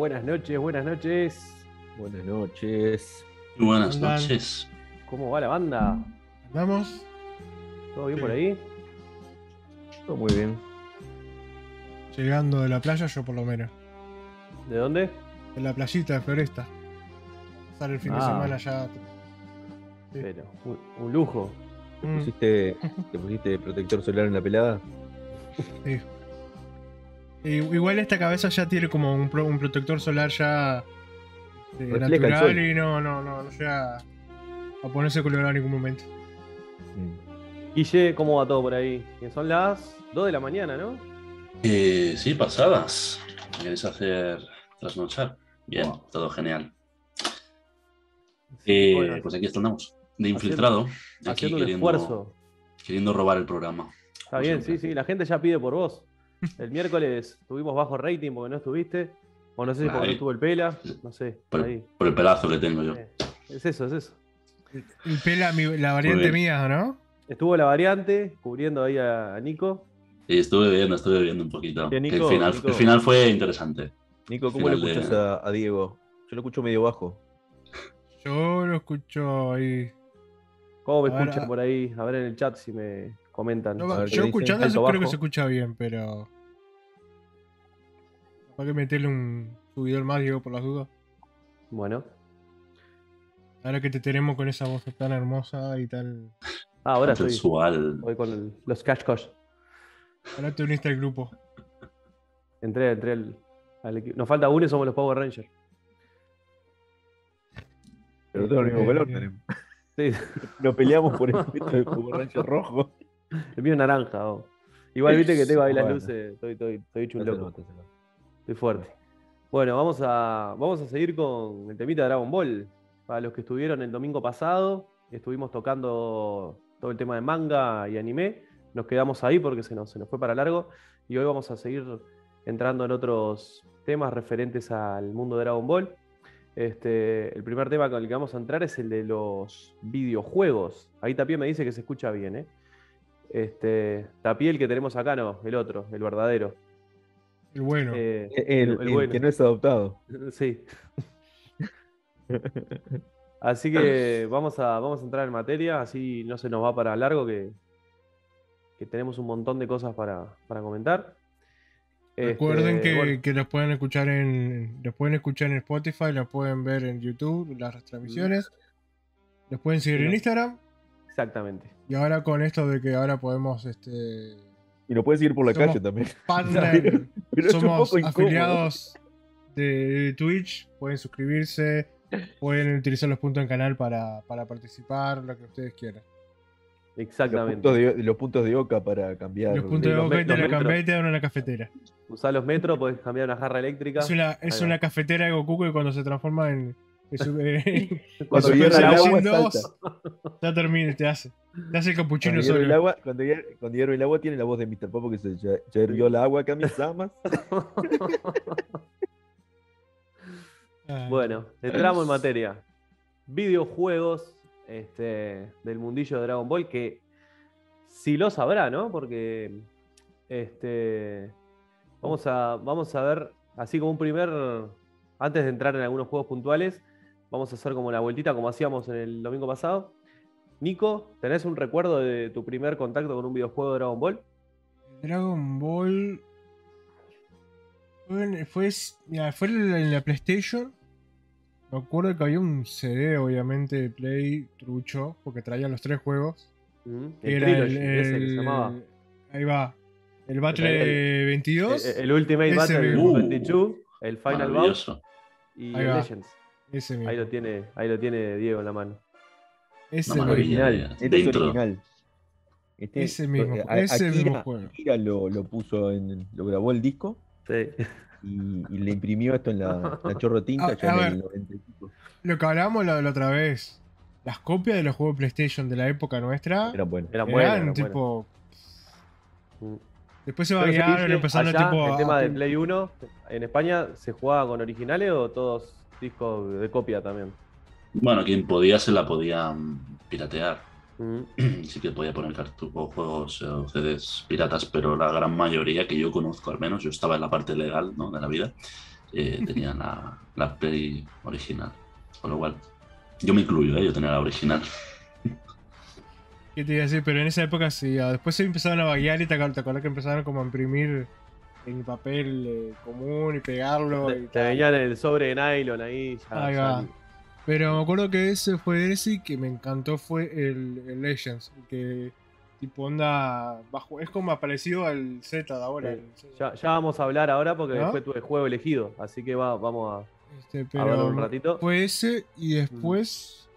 Buenas noches, buenas noches. Buenas noches. Buenas noches. ¿Cómo va la banda? ¿Vamos? ¿Todo bien Sí. por ahí? Todo muy bien. Llegando de la playa, yo por lo menos. ¿De dónde? De la playita de Floresta. Pasar el fin de Ah. semana ya. Sí. Pero, un, un lujo. ¿Te Mm, pusiste, ¿Te pusiste protector solar en la pelada? sí. Igual esta cabeza ya tiene como un, pro- un protector solar ya eh, natural y no, no, no, no llega a ponerse colorado en ningún momento. Mm. Guille, ¿cómo va todo por ahí? Que son las 2 de la mañana, ¿no? Eh, sí, pasadas. ¿Me ¿Queréis hacer trasnochar? Bien, Wow. todo genial. Eh, Bueno, pues aquí estamos, de infiltrado. aquí haciendo un queriendo, esfuerzo. Queriendo robar el programa. Está bien, siempre. sí, sí, la gente ya pide por vos. El miércoles tuvimos bajo rating porque no estuviste. O no sé si porque no estuvo el Pela. No sé. Por, Ahí. por el pelazo que tengo yo. Eh, Es eso, es eso. El pela, mi- la variante mía, ¿no? Estuvo la variante cubriendo ahí a, a Nico. Y estuve viendo, estuve viendo un poquito. Nico, el, final, Nico. el final fue interesante. Nico, ¿cómo le de- escuchas a, a Diego? Yo lo escucho medio bajo. Yo lo escucho ahí. ¿Cómo me Ahora- escuchan por ahí? A ver en el chat si me comentan. No, A ver, ¿qué yo escuchando eso creo que se escucha bien, pero. Para que meterle un subidor más, Diego, por las dudas. Bueno. Ahora que te tenemos con esa voz tan hermosa y tan. Ah, ahora estoy, Sensual. voy con el- los cash cosh. Ahora te uniste al grupo. Entré, entré al, al equipo. Nos falta uno y somos los Power Rangers. Pero todos el mismo Eh, color tenemos. Sí, Nos peleamos por el de Power Ranger rojo. el mío es naranja. oh. Igual viste que tengo ahí las Bueno. luces. Estoy, estoy, estoy hecho un loco. Estoy fuerte. Bueno, vamos a, vamos a seguir con el temita de Dragon Ball. Para los que estuvieron el domingo pasado, estuvimos tocando todo el tema de manga y anime. Nos quedamos ahí porque se nos, se nos fue para largo. Y hoy vamos a seguir entrando en otros temas referentes al mundo de Dragon Ball. Este, el primer tema con el que vamos a entrar es el de los videojuegos. Ahí Tapie me dice que se escucha bien, ¿eh? Este, Tapie el que tenemos acá, no, el otro, el verdadero. El bueno. Eh, El, el el bueno. que no es adoptado. Sí. Así que vamos a, vamos a entrar en materia, así no se nos va para largo, que, que tenemos un montón de cosas para, para comentar. Recuerden Este, que, bueno, que los pueden escuchar en. Los pueden escuchar en Spotify, los pueden ver en YouTube, las transmisiones. Los pueden seguir Sí, en no. Instagram. Exactamente. Y ahora con esto de que ahora podemos este. Y lo puedes seguir por la Somos calle también. Partner, Pero somos afiliados de Twitch, pueden suscribirse, pueden utilizar los puntos en canal para, para participar, lo que ustedes quieran. Los Exactamente. puntos, de, los puntos de Oca para cambiar. Los puntos de los boca me- y te los la cambié y te dan una cafetera. Usá los metros, podés cambiar una jarra eléctrica. Es una, es una cafetera de Goku que cuando se transforma en. Cuando hierve el agua, Saiyajin salta. 2, ya termina, te hace. Te hace el capuchino Cuando hierve, el solo. agua, cuando, hier- cuando hierve el agua tiene la voz de Mr. Popo que se ya, ya hirvió el agua acá mis amas. Bueno, entramos en materia. Videojuegos este, del mundillo de Dragon Ball, que si lo sabrá, ¿no? Porque este, vamos, a, vamos a ver, así como un primer, antes de entrar en algunos juegos puntuales, vamos a hacer como la vueltita como hacíamos en el domingo pasado. Nico, ¿tenés un recuerdo de tu primer contacto con un videojuego de Dragon Ball? Dragon Ball. Fue, en- fue, mira, fue en la, PlayStation. Me acuerdo que había un CD, obviamente, de Play trucho, porque traía los tres juegos. ¿Mm? El era Trilogy, ese que se llamaba. Ahí va. El Battle El- 22. El, el Ultimate Battle mismo. 22, el Final Bout y el. Legends. Ese mismo. Ahí lo tiene, ahí lo tiene Diego en la mano. Ese mismo. maravilla. original. de- Este de es original. Este- Ese mismo, a- ese Akira- mismo juego. Akira lo, lo puso en. lo grabó el disco Sí. y, y le imprimió esto en la, la chorro tinta A- ya a en ver. el 90 y pico. Lo que hablábamos la, la otra vez. Las copias de los juegos PlayStation de la época nuestra Era bueno. Era eran bueno. era tipo. Mm. Después se dice, empezaron allá, tipo. el a- tema de Play 1, ¿en España se jugaba con originales o todos discos de copia también? Bueno, quien podía se la podía mm, piratear. Mm. Sí que podía poner o juegos eh, o CDs piratas, pero la gran mayoría que yo conozco al menos, yo estaba en la parte legal ¿no? de la vida, eh, tenían la, la Play original. Con lo cual, yo me incluyo, ¿eh? yo tenía la original. ¿Qué te iba a decir? Pero en esa época sí, ah, después se empezaron a vaguear y te, ac- te acordás que empezaron como a imprimir en papel eh, común y pegarlo. Te, y te tal. venían el sobre de nylon ahí. Ya, Ahí ya- va. Pero me acuerdo que ese fue ese y que me encantó fue el, el Legends, que tipo onda bajo, es como parecido al Z de ahora. Sí. el Z. Ya, ya vamos a hablar ahora porque ¿No? fue tu juego elegido. Así que va, vamos Este, a, a verlo pero un ratito. fue ese y después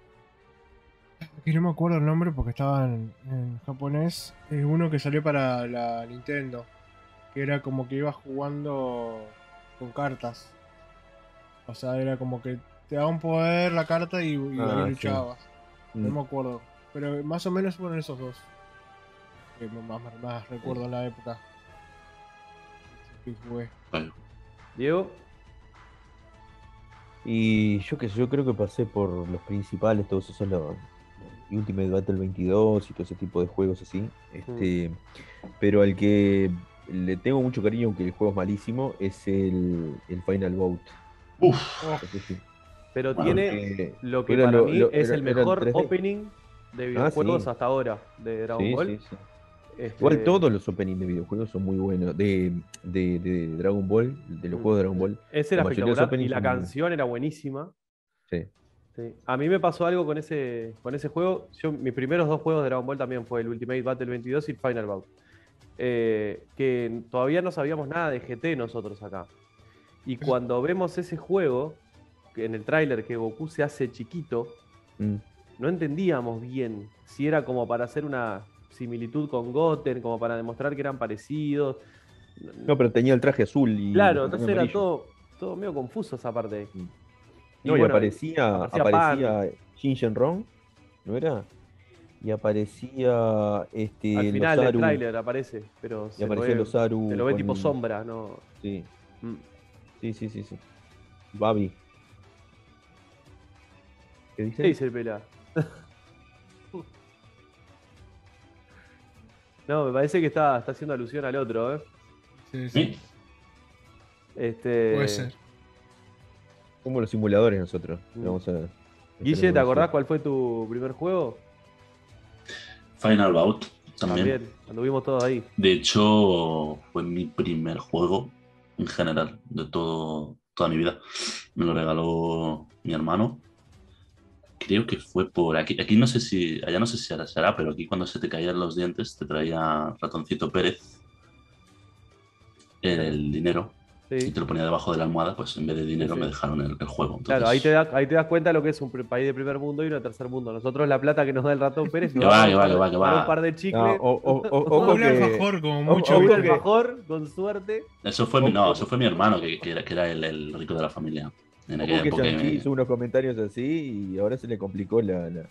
que no me acuerdo el nombre porque estaba en, en japonés, es uno que salió para la Nintendo, que era como que ibas jugando con cartas. O sea, era como que te daba un poder la carta y, y Ah, sí. luchabas. No Mm. me acuerdo. Pero más o menos fueron esos dos. Que más, más, más recuerdo en la época. Que jugué. Diego, Y yo que sé, yo creo que pasé por los principales, todos esos los Ultimate Battle 22 y todo ese tipo de juegos así. Este, pero al que le tengo mucho cariño, aunque el juego es malísimo, es el, el Final Bout. Uf, Oh, sí. pero Bueno, tiene lo que para lo- mí lo- es era- el mejor 3D. opening de videojuegos sí. hasta ahora de Dragon sí, Ball. sí, sí. Este, Igual todos los openings de videojuegos son muy buenos. De, de, de Dragon Ball, de los Mm. juegos de Dragon Ball. Ese era espectacular y la canción era buenísima. Sí. Sí. A mí me pasó algo con ese, con ese juego. Yo, mis primeros dos juegos de Dragon Ball también fue el Ultimate Battle 22 y el Final Bout. Eh, que todavía no sabíamos nada de GT nosotros acá. Y cuando vemos ese juego, en el tráiler que Goku se hace chiquito, Mm. no entendíamos bien si era como para hacer una similitud con Goten, como para demostrar que eran parecidos. No, pero tenía el traje azul y. claro, entonces era todo, todo medio confuso esa parte. Mm. No, y, bueno, aparecía, aparecía aparecía Shinjen-Ron, ¿no era? Y aparecía este, Al final del tráiler aparece, pero Y se lo, aparecían ve, los Aru. se lo ve con- tipo sombra, ¿no? Sí, Mm. sí, sí, sí. sí. Babi. ¿Qué dice? ¿Qué dice el pela? no, me parece que está, está haciendo alusión al otro, ¿eh? sí, sí. ¿sí? Este, Puede ser. Como los simuladores nosotros. Mm. Vamos a. Guille, ¿te acordás cuál fue tu primer juego? Final Bout también. anduvimos todos ahí. De hecho, fue mi primer juego en general de todo, toda mi vida. Me lo regaló mi hermano. Creo que fue por aquí. Aquí no sé si, allá no sé si ahora será, pero aquí cuando se te caían los dientes te traía ratoncito Pérez el dinero y Sí. te lo ponía debajo de la almohada, pues en vez de dinero Sí. me dejaron el, el juego. Claro, Entonces, ahí te, da- ahí te das cuenta lo que es un país de primer mundo y uno de tercer mundo. Nosotros la plata que nos da el ratón Pérez Que va, que va, que va, que va. un par de chicles, No, o- o- o- O un que- alfajor como mucho. ojo un que- alfajor con suerte. Eso fue, mi, no, eso fue mi hermano, que, que era, que era el, el rico de la familia. En aquella que época. Shang-Chi me- hizo unos comentarios así y ahora se le complicó la. la...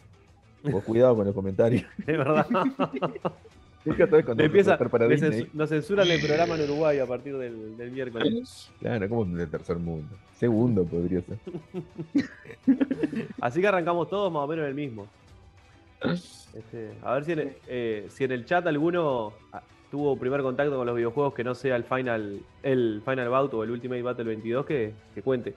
Vos cuidado con los comentarios. Es verdad. Empieza, para Disney. nos censuran el programa en Uruguay a partir del, del miércoles. Claro, como de tercer mundo. Segundo podría ser. Así que arrancamos todos más o menos el mismo. Este, a ver si en, el, eh, si en el chat alguno ah, tuvo primer contacto con los videojuegos que no sea el Final, el Final Bout o el Ultimate Battle 22, que, que cuente.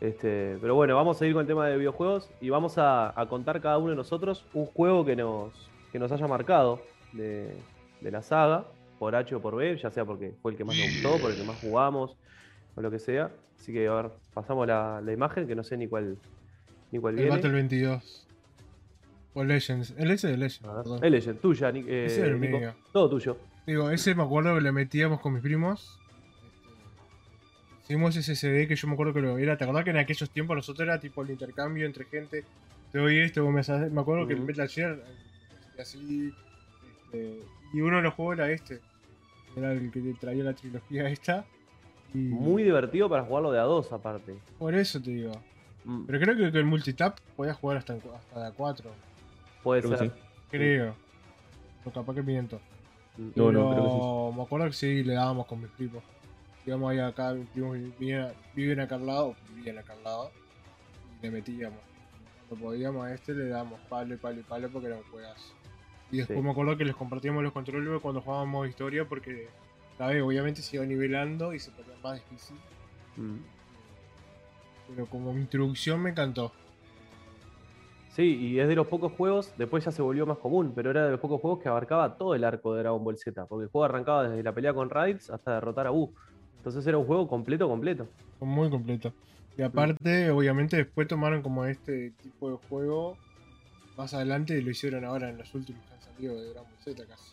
Este, pero bueno, vamos a ir con el tema de videojuegos y vamos a, a contar cada uno de nosotros un juego que nos, que nos haya marcado de, de la saga, por H o por B, ya sea porque fue el que más nos gustó, por el que más jugamos o lo que sea. Así que a ver, pasamos la, la imagen que no sé ni cuál, ni cuál El viene. Battle 22. O Legends. El ese de Legends. El Legend, tuya, eh, Ese es el Nico. mío. Todo tuyo. Digo, ese me acuerdo que le metíamos con mis primos. Este, Hicimos ese CD que yo me acuerdo que lo era. ¿Te acordás que en aquellos tiempos nosotros era tipo el intercambio entre gente? Te doy esto, vos me haces- Me acuerdo que el Ujú. Metal Gear eh, así. Este, y uno de los juegos era este. Era el que te traía la trilogía esta. Y Muy divertido para jugarlo de a dos, aparte. Por eso te digo. Mm, Pero creo que con el multitap podías jugar hasta, hasta de a 4. Puede creo que ser. sí. Creo. O capaz que miento. Mm. No, no, Pero creo que sí. Me acuerdo que sí, le dábamos con mis primos. Íbamos ahí acá, mis primos vivían, viven acá al lado, vivían acá al lado, y le metíamos. Cuando podíamos a este le dábamos palo, palo, palo porque era un juegazo. Y después Sí. me acuerdo que les compartíamos los controles cuando jugábamos historia porque, ¿sabes? Obviamente se iba nivelando y se ponía más difícil. Mm. pero como introducción me encantó. Sí, y es de los pocos juegos, después ya se volvió más común, pero era de los pocos juegos que abarcaba todo el arco de Dragon Ball Z, porque el juego arrancaba desde la pelea con Raditz hasta derrotar a Buu. Entonces era un juego completo, completo. Muy completo. Y aparte, obviamente, después tomaron como este tipo de juego más adelante lo hicieron ahora en los últimos que han salido de Dragon Ball Z casi.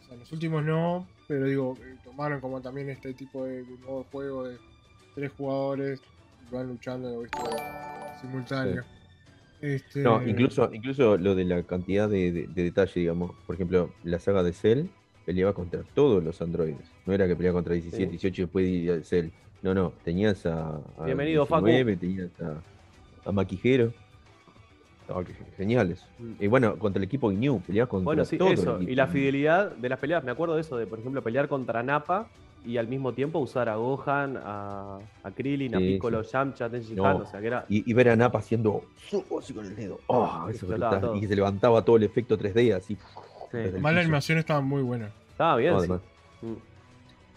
O sea, en los últimos no, pero digo, eh, tomaron como también este tipo de nuevo juego de tres jugadores y van luchando ¿viste? simultáneo. Este... No, incluso, incluso lo de la cantidad de, de, de detalle, digamos. Por ejemplo, la saga de Cell peleaba contra todos los androides. No era que peleaba contra 17, Sí. 18 y después de Cell. No, no, tenías a, a Bienvenido, Facu. 19, tenías a, a Maquijero. Que- geniales. Mm. Y bueno, contra el equipo Inu, peleabas contra Bueno, sí, todo eso. Y la fidelidad de las peleas, me acuerdo de eso, de por ejemplo pelear contra Nappa y al mismo tiempo usar a Gohan, a, a Krillin, a Sí, Piccolo, Yamcha, Tenshin No. Han, o sea que era. Y, y ver a Napa haciendo así con el dedo. Oh, eso todo. Y que se levantaba todo el efecto 3D así. Sí. Además, la animación estaba muy buena. Estaba bien, No, sí. además.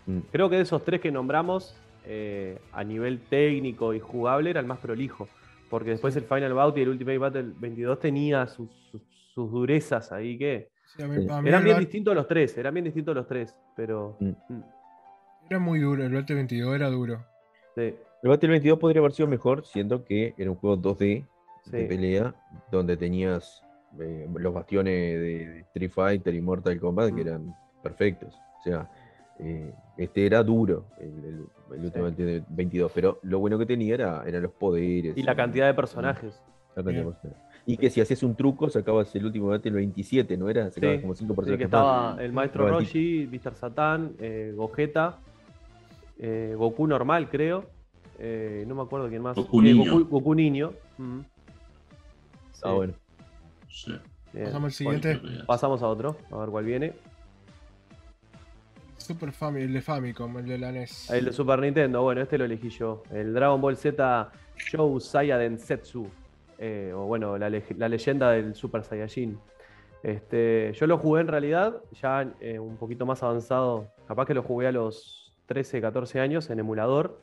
Mm. Mm. Creo que de esos tres que nombramos, eh, a nivel técnico y jugable, era el más prolijo. Porque después el Final Bout y el Ultimate Battle 22 tenía sus, sus- sus durezas ahí que. Sí, mí- Sí. Eran bien bat- distintos los tres, eran bien distintos los tres, pero. Mm. mm, Era muy duro, el Battle 22 era duro. sí, El Battle 22 podría haber sido mejor, siendo que era un juego 2D de pelea, donde tenías eh, los bastiones de, de Street Fighter y Mortal Kombat que Mm. eran perfectos. O sea, eh, este era duro, el, el, el último Battle 22, pero lo bueno que tenía era, eran los poderes. Y la cantidad de personajes. la cantidad de Bien. personajes. Y que si hacías un truco, sacabas el último Battle 27, ¿no era? Sacabas Sí, como 5 Sí, personajes que más. estaba el maestro el Roshi, Mr. Satan, eh, Gogeta, eh, Goku normal, creo. eh, no me acuerdo quién más. Goku Eh, niño. Goku, Goku niño. mm. Sí, Ah, bueno. Sí. bien. Pasamos al siguiente. Pasamos a otro, a ver cuál viene. Super Family, el de Famicom, el de la NES. El de Super Nintendo, bueno, este lo elegí yo. El Dragon Ball Z Shou Saiyaden Setsu. eh, o bueno, la, la leyenda del Super Saiyajin. Este, yo lo jugué en realidad, ya eh, un poquito más avanzado. Capaz que lo jugué a los 13, 14 años en emulador.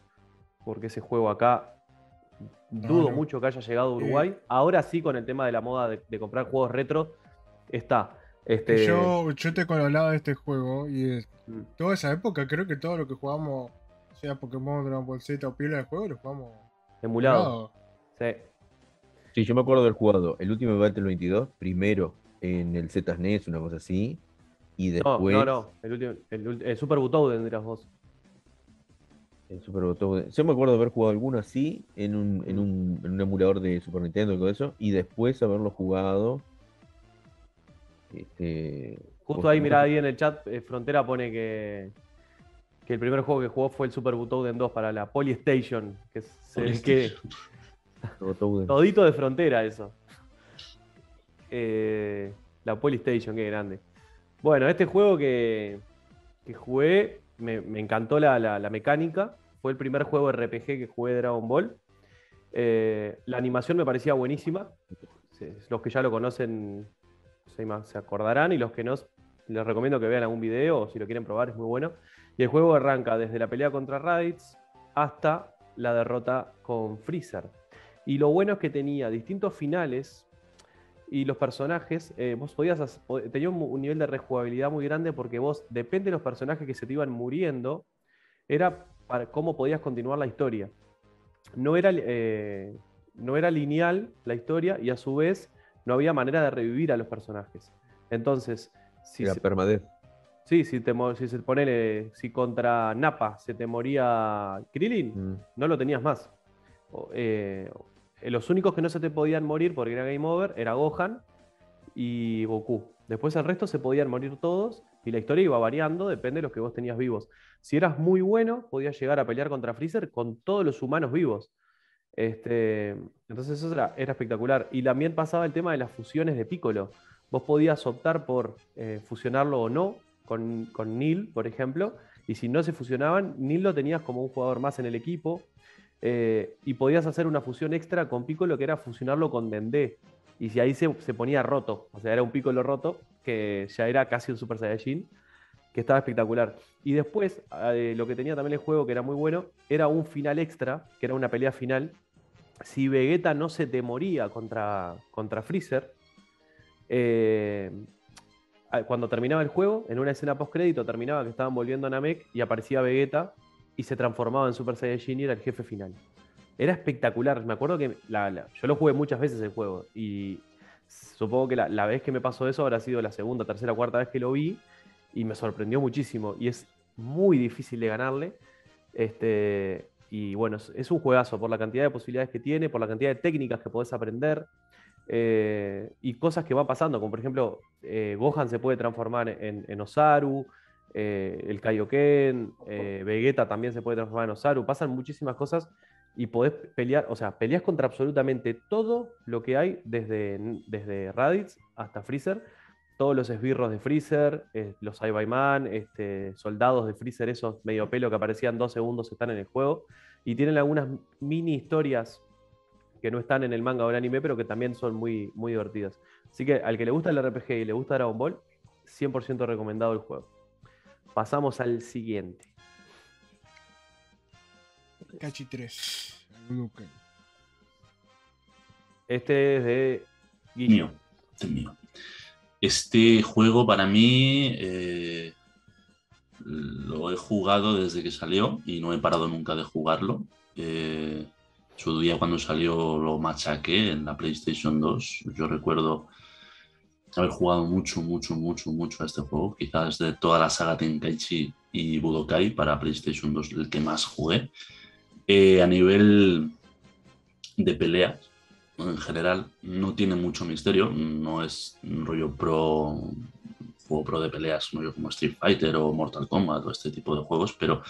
Porque ese juego acá dudo no. mucho que haya llegado a Uruguay. Ahora sí, con el tema de la moda de, de comprar juegos retro, está. Este, Yo, yo te hablaba de este juego y de mm, toda esa época creo que todo lo que jugamos, sea Pokémon, Dragon Ball Z o pila de juego, lo jugamos emulado. emulado. Sí. Sí, yo me acuerdo del jugado. El último Battle 22, primero en el ZSNES, una cosa así. Y después no, no. El, último, el, el Super Butoden dirás vos. en Super Botoden. Yo me acuerdo de haber jugado alguno así en un, en un, en un emulador de Super Nintendo y todo eso. Y después haberlo jugado. Este, Justo ahí, mirá, ahí en el chat, eh, Frontera pone que, que el primer juego que jugó fue el Super Butoden 2 para la Polystation. Que es el que. Todito de Frontera, eso. Eh, la Polystation, qué grande. Bueno, este juego que, que jugué, me, me encantó la, la- la mecánica. Fue el primer juego RPG que jugué de Dragon Ball. Eh, la animación me parecía buenísima. Los que ya lo conocen se, acordarán y los que no, les recomiendo que vean algún video o si lo quieren probar, es muy bueno. Y el juego arranca desde la pelea contra Raditz hasta la derrota con Freezer. Y lo bueno es que tenía distintos finales y los personajes, eh, vos podías, tenía un, un nivel de rejugabilidad muy grande porque vos, depende de los personajes que se te iban muriendo, era para cómo podías continuar la historia. No era, eh, no era lineal la historia y a su vez no había manera de revivir a los personajes. Entonces, si, Era se- permadez. sí, si, te, si se ponele, si contra Nappa se te moría Krillin, Mm. no lo tenías más. Eh, los únicos que no se te podían morir porque era Game Over era Gohan y Goku. Después el resto se podían morir todos y la historia iba variando, depende de los que vos tenías vivos. Si eras muy bueno, podías llegar a pelear contra Freezer con todos los humanos vivos. Este, entonces eso era, espectacular. Y también pasaba el tema de las fusiones de Piccolo. Vos podías optar por eh, fusionarlo o no con, con Neil, por ejemplo. Y si no se fusionaban, Neil lo tenías como un jugador más en el equipo. eh, y podías hacer una fusión extra con Piccolo que era fusionarlo con Dendé. Y si ahí se, se ponía roto, o sea, era un Piccolo roto, que ya era casi un Super Saiyajin. que estaba espectacular. Y después, eh, lo que tenía también el juego, que era muy bueno, era un final extra, que era una pelea final. Si Vegeta no se te moría contra, contra Freezer, eh, cuando terminaba el juego, en una escena post-crédito terminaba que estaban volviendo a Namek y aparecía Vegeta y se transformaba en Super Saiyajin y era el jefe final. Era espectacular. Me acuerdo que yo lo jugué muchas veces el juego y supongo que la, la, vez que me pasó eso habrá sido la segunda, tercera, cuarta vez que lo vi y me sorprendió muchísimo. Y es muy difícil de ganarle. Este, y bueno, es, un juegazo por la cantidad de posibilidades que tiene, por la cantidad de técnicas que podés aprender. Eh, y cosas que van pasando, como por ejemplo, eh, Gohan se puede transformar en, Osaru, eh, el Kaioken, Vegeta también se puede transformar en Osaru, pasan muchísimas cosas y podés pelear, o sea, peleas contra absolutamente todo lo que hay, desde, desde Raditz hasta Freezer, todos los esbirros de Freezer, eh, los Ibayman, este, soldados de Freezer, esos medio pelo que aparecían dos segundos están en el juego. Y tienen algunas mini historias que no están en el manga o el anime, pero que también son muy, muy divertidas. Así que al que le gusta el RPG y le gusta Dragon Ball, 100% recomendado el juego. Pasamos al siguiente. Cachi 3. Este es de Guillo. Mío, mío. Este juego para mí eh, lo he jugado desde que salió y no he parado nunca de jugarlo. Eh, su día cuando salió lo machaqué en la PlayStation 2. Yo recuerdo haber jugado mucho, mucho, mucho, mucho a este juego. Quizás de toda la saga Tenkaichi y Budokai para PlayStation 2 el que más jugué. Eh, a nivel de peleas, en general no tiene mucho misterio, no es un rollo pro, juego pro de peleas, como Street Fighter o Mortal Kombat o este tipo de juegos, pero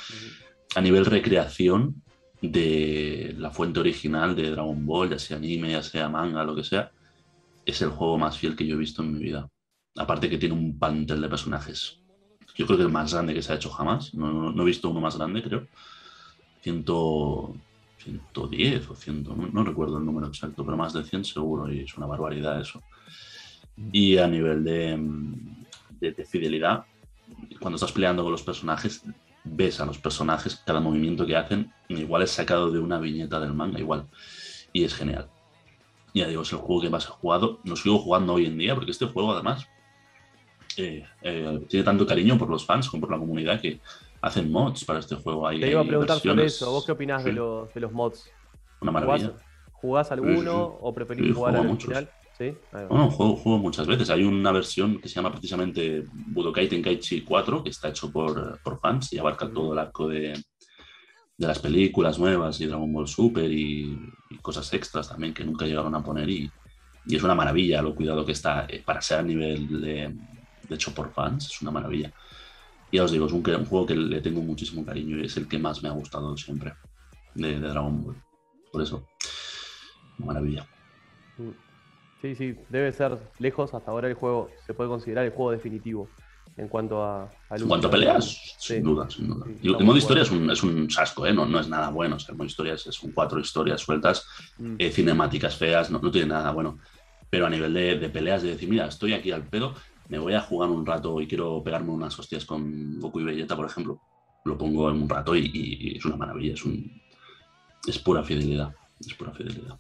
a nivel recreación de la fuente original de Dragon Ball, ya sea anime, ya sea manga, lo que sea, es el juego más fiel que yo he visto en mi vida. Aparte que tiene un pantel de personajes. Yo creo que el más grande que se ha hecho jamás. No, no he visto uno más grande, creo. Ciento, 110 o 100, no, recuerdo el número exacto, pero más de 100 seguro y es una barbaridad eso. Y a nivel de, de, fidelidad, cuando estás peleando con los personajes, ves a los personajes, cada movimiento que hacen, igual es sacado de una viñeta del manga, igual. Y es genial. Ya digo, es el juego que más he jugado. Lo sigo jugando hoy en día porque este juego además eh, eh, tiene tanto cariño por los fans como por la comunidad que hacen mods para este juego. Hay, Te iba a preguntar sobre eso. ¿Vos qué opinás de, los, de los mods? Una maravilla. ¿Jugás, alguno o preferís jugar al original? ¿Sí? Bueno, juego, juego, muchas veces. Hay una versión que se llama precisamente Budokai Tenkaichi 4, que está hecho por, por fans y abarca todo el arco de, de, las películas nuevas y Dragon Ball Super y, cosas extras también que nunca llegaron a poner. Y, y, es una maravilla lo cuidado que está eh, para ser a nivel de, de hecho por fans. Es una maravilla ya os digo, es un, juego que le tengo muchísimo cariño y es el que más me ha gustado siempre de, Dragon Ball. Por eso, maravilla. Sí, sí, debe ser lejos. Hasta ahora el juego se puede considerar el juego definitivo en cuanto a, En cuanto a peleas, sin duda, sin duda. y el modo historia es un, es un sasco, ¿eh? no, no es nada bueno. el modo historia es, son cuatro historias sueltas, mm. eh, cinemáticas feas, no, no, tiene nada bueno. Pero a nivel de, de, peleas, de decir, mira, estoy aquí al pedo, me voy a jugar un rato y quiero pegarme unas hostias con Goku y Vegeta, por ejemplo, lo pongo en un rato y, es una maravilla, es, un, es pura fidelidad, es pura fidelidad.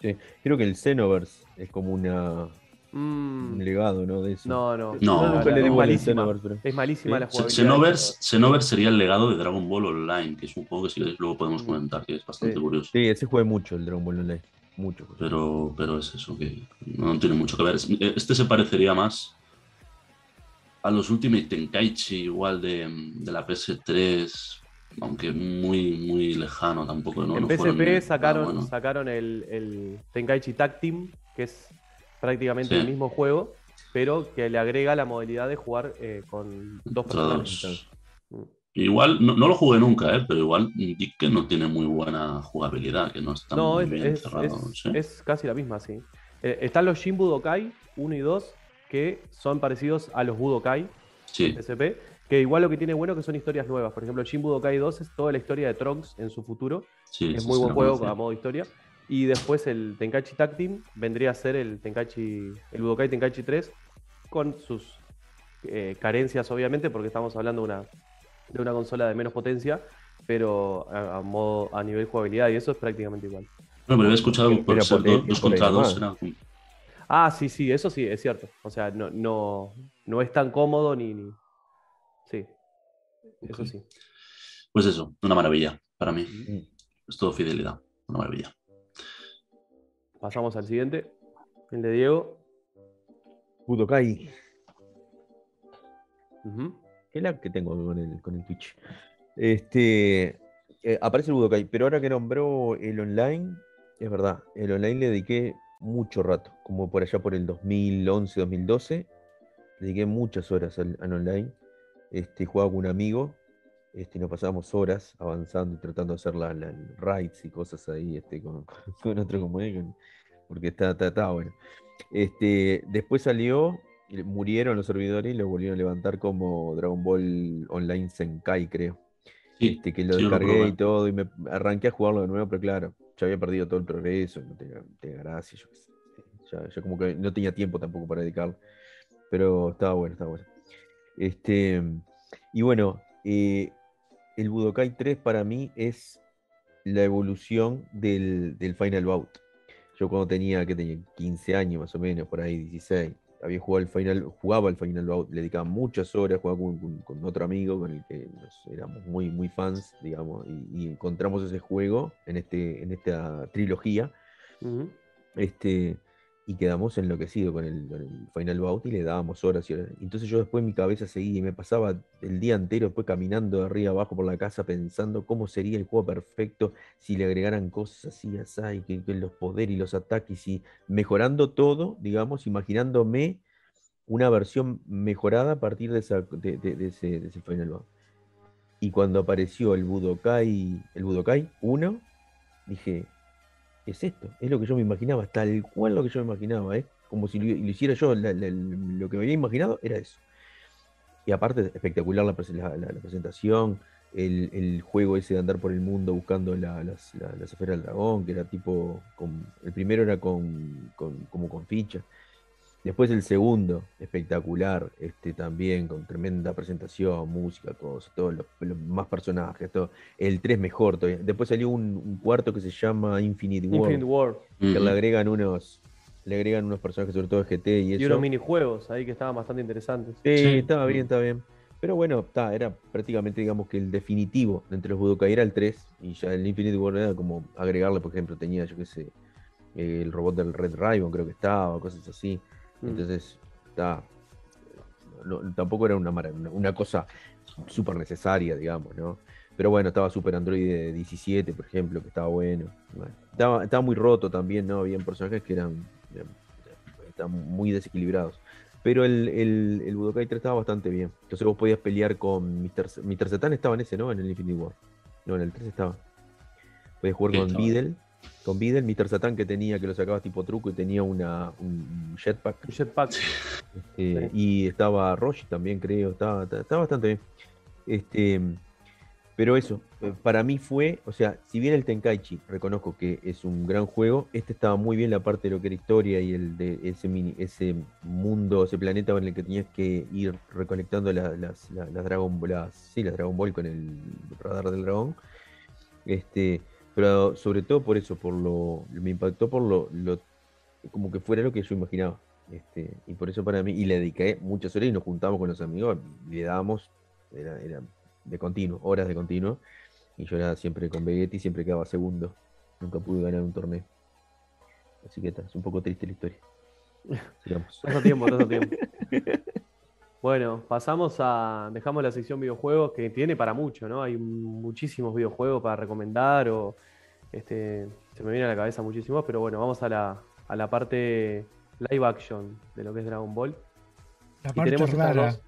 Sí. Creo que el Xenoverse es como una, mm. un legado, ¿no? De eso. No, no. no, es, malísima. es malísima la jugabilidad. Xenoverse, Xenoverse, sería el legado de Dragon Ball Online, que es un juego que si luego podemos mm. comentar, que es bastante curioso. Sí, ese juega mucho el Dragon Ball Online mucho. Pero, pero es eso, que no tiene mucho que ver. Este se parecería más a los Ultimate Tenkaichi, igual de, de la PS3, aunque muy, muy lejano tampoco. ¿no? En PSP sacaron, sacaron el, el, Tenkaichi Tag Team, que es prácticamente el mismo juego, pero que le agrega la modalidad de jugar eh, con dos personas. Igual, no, lo jugué nunca, ¿eh? pero igual que no tiene muy buena jugabilidad, que no está muy bien es, cerrado. Es, casi la misma, sí. Eh, están los Shin Budokai 1 y 2, que son parecidos a los Budokai sí. SP, que igual lo que tiene bueno que son historias nuevas. Por ejemplo, Shin Budokai 2 es toda la historia de Trunks en su futuro. Sí, es muy buen juego a modo historia. Y después el Tenkaichi Tag Team vendría a ser el Tenkaichi, el Budokai Tenkaichi 3 con sus eh, carencias, obviamente, porque estamos hablando de una, de una consola de menos potencia, pero a, a modo, a nivel jugabilidad y eso es prácticamente igual. No, pero he escuchado Pero por ser dos, contra dos. Era, Ah, sí, sí, eso sí, es cierto. O sea, no, no, no es tan cómodo ni, ni- Sí, eso sí. pues eso, una maravilla para mí. Mm. Es todo fidelidad. Una maravilla. Pasamos al siguiente, el de Diego. Budokai. Ujú. El lag que tengo con el, con el Twitch. Este, eh, aparece el Budokai, pero ahora que nombró el online, es verdad, el online le dediqué mucho rato, como por allá por el 2011, 2012, le dediqué muchas horas al, online. Este, jugaba con un amigo, este, nos pasábamos horas avanzando y tratando de hacer las las raids y cosas ahí, este, con, con otro como él, porque está, está, bueno. Este, después salió, murieron los servidores y lo volvieron a levantar como Dragon Ball Online Senkai, creo. Sí, Este, que lo sí, yo lo descargué y todo, y me arranqué a jugarlo de nuevo, pero claro, ya había perdido todo el progreso, no tenía, tenía gracia, yo. Ya, ya como que no tenía tiempo tampoco para dedicarlo. Pero estaba bueno, estaba bueno. Este, y bueno, eh, el Budokai 3 para mí es la evolución del, del Final Bout. Yo cuando tenía, que tenía 15 años más o menos, por ahí 16, había jugado el Final, jugaba al Final le dedicaba muchas horas, jugaba con, con- con otro amigo con el que nos éramos muy, muy fans, digamos, y, y encontramos ese juego en, este, en esta trilogía. Este, y quedamos enloquecidos con el, Final Bout y le dábamos horas y horas. Entonces yo después mi cabeza seguía y me pasaba el día entero después caminando de arriba abajo por la casa pensando cómo sería el juego perfecto si le agregaran cosas así, así, que, los poderes y los ataques y mejorando todo, digamos, imaginándome una versión mejorada a partir de ese Final Bout. Y cuando apareció el Budokai, el Budokai 1, dije, es esto, es lo que yo me imaginaba, tal cual lo que yo me imaginaba, ¿eh? como si lo, lo hiciera yo, la- la- lo que me había imaginado era eso. Y aparte, espectacular la, la- presentación, el, juego ese de andar por el mundo buscando la, las, la- las esferas del dragón, que era tipo, con- el primero era con, con- como con ficha. Después el segundo, espectacular, este también con tremenda presentación, música, cosas, todos los, los más personajes, todo. El 3 mejor todavía. Después salió un, un cuarto que se llama Infinite War, Infinite War. que le agregan unos, le agregan unos personajes, sobre todo de GT y eso. Y unos minijuegos ahí que estaban bastante interesantes. Sí, Sí. estaba bien, estaba bien. Pero bueno, está, era prácticamente, digamos, que el definitivo entre los Budokai era el 3 y ya el Infinite War era como agregarle, por ejemplo, tenía, yo qué sé, el robot del Red Ribbon creo que estaba, cosas así. Mm. Entonces, no- tampoco era una, cosa súper necesaria, digamos, ¿no? Pero bueno, estaba Super Android 17, por ejemplo, que estaba bueno. Bueno, estaba, estaba muy roto también, ¿no? Habían personajes que eran, eran- estaban muy desequilibrados. Pero el, el, el Budokai 3 estaba bastante bien. Entonces vos podías pelear con Mr. Mr. Satan estaba en ese, ¿no? En el Infinity War. No, en el 3 estaba. Podías jugar con. Beedle. Con Beedle, Mr. Satan que tenía, que lo sacabas tipo truco y tenía una, un jetpack. Un Jetpack. Sí. Y estaba Roshi también, creo. Estaba, estaba- bastante bien. Este, pero eso, eh, para mí fue, o sea, si bien el Tenkaichi, reconozco que es un gran juego, este estaba muy bien la parte de lo que era historia y el de ese, mini, ese mundo, ese planeta en el que tenías que ir recolectando la- las, la- las Dragon Ball, las- sí, las Dragon Ball con el radar del dragón. Este, pero sobre todo por eso, por lo, me impactó por lo, lo como que fuera lo que yo imaginaba. Este, y por eso para mí, y le dediqué muchas horas y nos juntamos con los amigos, le dábamos, era, era de continuo, horas de continuo, y yo era siempre con Vegetti, siempre quedaba segundo, nunca pude ganar un torneo. Así que está, es un poco triste la historia. Sigamos. Todo tiempo, todo tiempo. Bueno, pasamos a. Dejamos la sección videojuegos que tiene para mucho, ¿no? Hay muchísimos videojuegos para recomendar o. Este, se me viene a la cabeza muchísimos, pero bueno, vamos a la, a la parte live action de lo que es Dragon Ball. La Y parte tenemos estas rara. dos-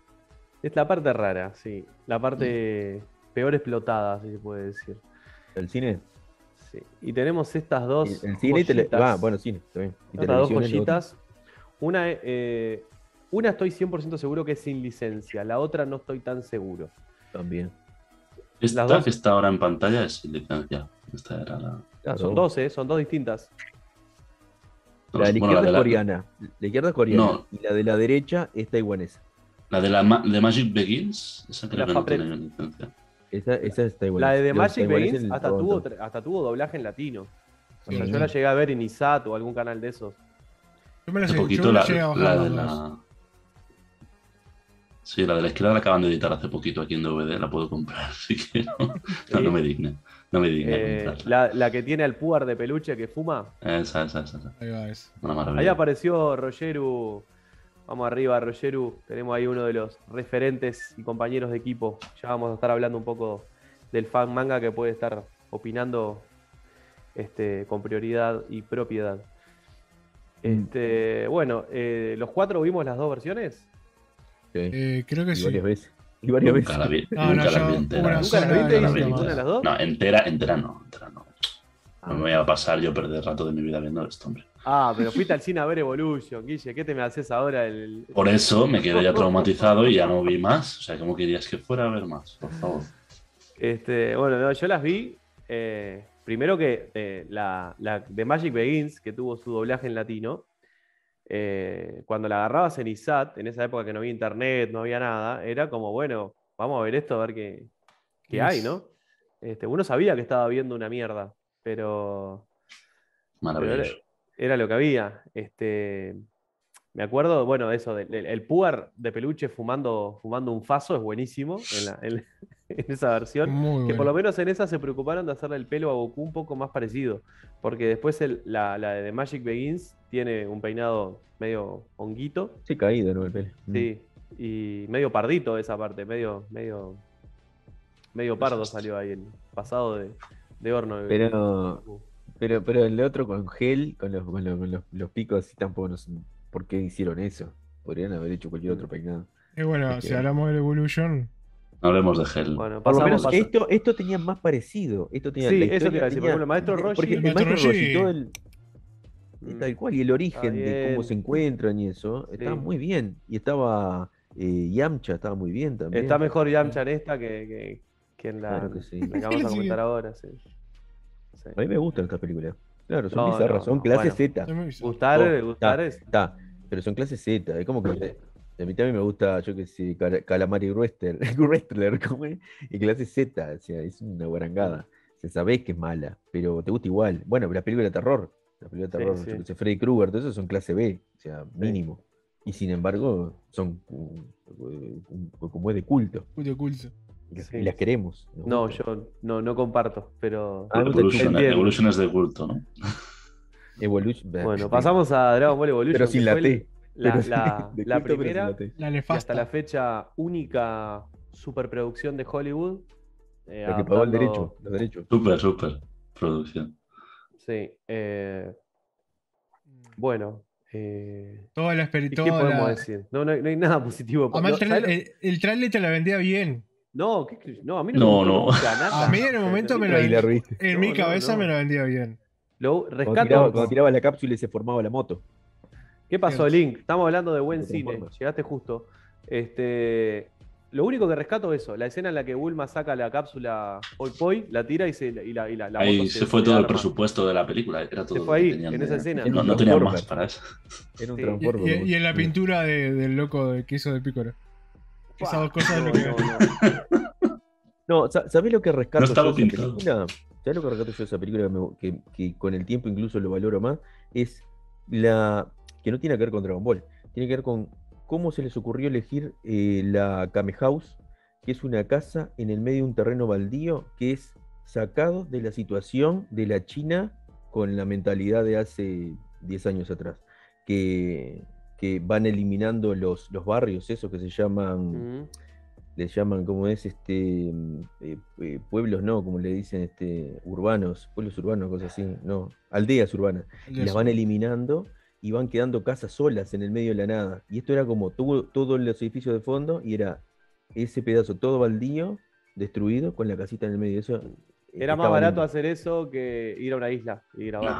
Es la parte rara, sí. La parte peor explotada, si se puede decir. ¿El cine? Sí. Y tenemos estas dos. El, el cine y tele... Ah, bueno, cine, está bien. Y Estas dos joyitas. Una, eh, una estoy 100% seguro que es sin licencia, la otra no estoy tan seguro. También. Esta Las dos. que está ahora en pantalla es licencia. Esta era la. Claro. Son dos, ¿eh? Son dos distintas. La de la bueno, izquierda es coreana. La izquierda es coreana. No. Y la de la derecha es taiwanesa. La de la Ma- de Magic Begins, esa creo La que no Fapret. tiene licencia. Esa, esa está igual. La de The Magic Begins hasta tuvo, hasta tuvo doblaje en latino. O sea, Sí. yo la llegué a ver en ISAT o algún canal de esos. Yo me la, sé- yo poquito me la la, llegué a bajar la las de la. Sí, la de la izquierda la acaban de editar hace poquito aquí en DVD, la puedo comprar si quiero. No, no me digne. No me digne Eh, comprarla. la, la que tiene al puar de peluche que fuma. Esa, esa, esa, esa. Ahí va, es. Una maravilla. Ahí apareció Rogeru. Vamos arriba, Rogeru. Tenemos ahí uno de los referentes y compañeros de equipo. Ya vamos a estar hablando un poco del fan manga que puede estar opinando este, con prioridad y propiedad. Este, bueno, eh, ¿los cuatro vimos las dos versiones? Eh, creo que y sí. varias veces. Y varias Nunca veces. la vi, No, nunca no, la vi entera. una ¿Nunca viste, la Guille? vi. ¿Ninguna de las dos? No, entera, entera no, entera no. Ah. No me voy a pasar yo perder rato de mi vida viendo esto, hombre. Ah, pero fuiste al cine a ver Evolution, Guille. ¿Qué te me haces ahora? El... Por eso me quedé ya traumatizado y ya no vi más. O sea, ¿cómo querías que fuera a ver más? Por favor. Este, bueno, no, yo las vi. eh, primero que eh, la, la de Magic Begins, que tuvo su doblaje en latino, eh, cuando la agarrabas en ISAT, en esa época que no había internet, no había nada, era como, bueno, vamos a ver esto, a ver qué, qué hay, ¿no? Este, uno sabía que estaba viendo una mierda, pero, pero era, Maravilloso. era lo que había. Este, me acuerdo, bueno, eso, del, el puar de peluche fumando, fumando un faso es buenísimo en, la- en- en esa versión. Muy Que por lo menos en esa se preocuparon de hacerle el pelo a Goku un poco más parecido. Porque después el- la, la de Magic Begins tiene un peinado medio honguito. Sí, caído, ¿no? El pelo. Mm. Sí. Y medio pardito esa parte, medio, medio, medio pardo salió ahí el pasado de, de horno. Pero-. Pero, pero el otro con gel, con los, con los, con los- los picos así tampoco no sé por qué hicieron eso. Podrían haber hecho cualquier otro peinado. Eh, bueno, Es si que- hablamos de Evolution, No hablemos de gel. Bueno, Por lo menos pasa- esto, esto tenía más parecido. Esto tenía, Sí, la eso te historia iba a decir. Por tenía- ejemplo, el maestro Porque Roshi- el El maestro maestro Roshi, Roshi- todo el, y Mm. tal cual, y el origen de cómo se encuentran y eso, estaba Sí. muy bien. Y estaba eh, Yamcha, estaba muy bien también. Está mejor Yamcha en esta que, que, que en la, Claro que sí. la que vamos a comentar ahora. sí. Sí. A mí me gustan estas películas. Claro, son No, bizarras, no, son no, clase bueno. Z. Gustar, Oh, gustar está, es. Está, pero son clase Z. Es como que a mí también me gusta, yo que sé, Cal- Calamari Wrestler, Wrestler ¿cómo es? Y clase Z, o sea, es una guarangada. Se sabés que es mala, pero te gusta igual. Bueno, la película de terror, la película de Sí, terror, sí. yo que sé, Freddy Krueger, todo eso son clase B, o sea, mínimo. Y sin embargo, son uh, como es de culto. Puto culto. Y las- Sí. queremos. No, yo no, no comparto, pero. Ah, Evolution. Evolution es de culto, ¿no? Evolution, Bueno, pasamos a Dragon Ball Evolution. Pero sin la T. La, pero la- pero sin primera la T. Hasta la fecha única superproducción de Hollywood. eh, La que pagó el derecho, los derechos. Súper, súper producción. Sí. eh, bueno. eh, Toda la ¿y ¿Qué podemos decir? No, no, hay, no hay nada positivo. Además, el, No, ¿sabes lo- trailer, el, el trailer te la vendía bien. no, ¿qué- no, a mí no, No, me no. nada. A mí en el momento me lo- ¿viste? En No, mi cabeza no. me la vendía bien. Lo Cuando rescato. tiraba, cuando tiraba la cápsula y se formaba la moto. ¿Qué pasó, Link? Estamos hablando de buen cine. Llegaste justo. Este, lo único que rescato es eso, la escena en la que Bulma saca la cápsula Poi Poi, la tira y, se, y la, y la, la Ahí moto se, fue todo el arma. presupuesto de la película. Era todo Se fue ahí, en de- esa escena. No, no tenían más para eso. Era un Sí. Y, Transformer. y- y en la pintura de- del loco de, que hizo de Pícoro. Esas dos cosas es no, lo que. no, no. No, sa- ¿sabés lo que rescato No estaba pintado. película? ¿Sabés lo que rescato yo de esa película que con el tiempo incluso lo valoro más? Es la. que no tiene que ver con Dragon Ball. Tiene que ver con cómo se les ocurrió elegir eh, la Kame House, que es una casa en el medio de un terreno baldío que es sacado de la situación de la China con la mentalidad de hace 10 años atrás. Que, que van eliminando los, los barrios, esos que se llaman Mm. Le llaman, como es, este, mm, eh, eh, pueblos, no, como le dicen, este, urbanos, pueblos urbanos, cosas así, no, aldeas urbanas, y las van eliminando y van quedando casas solas en el medio de la nada. Y esto era como todo, todos los edificios de fondo y era ese pedazo todo baldío, destruido, con la casita en el medio. Eso, Era más barato lindo. hacer eso que ir a una isla y grabar.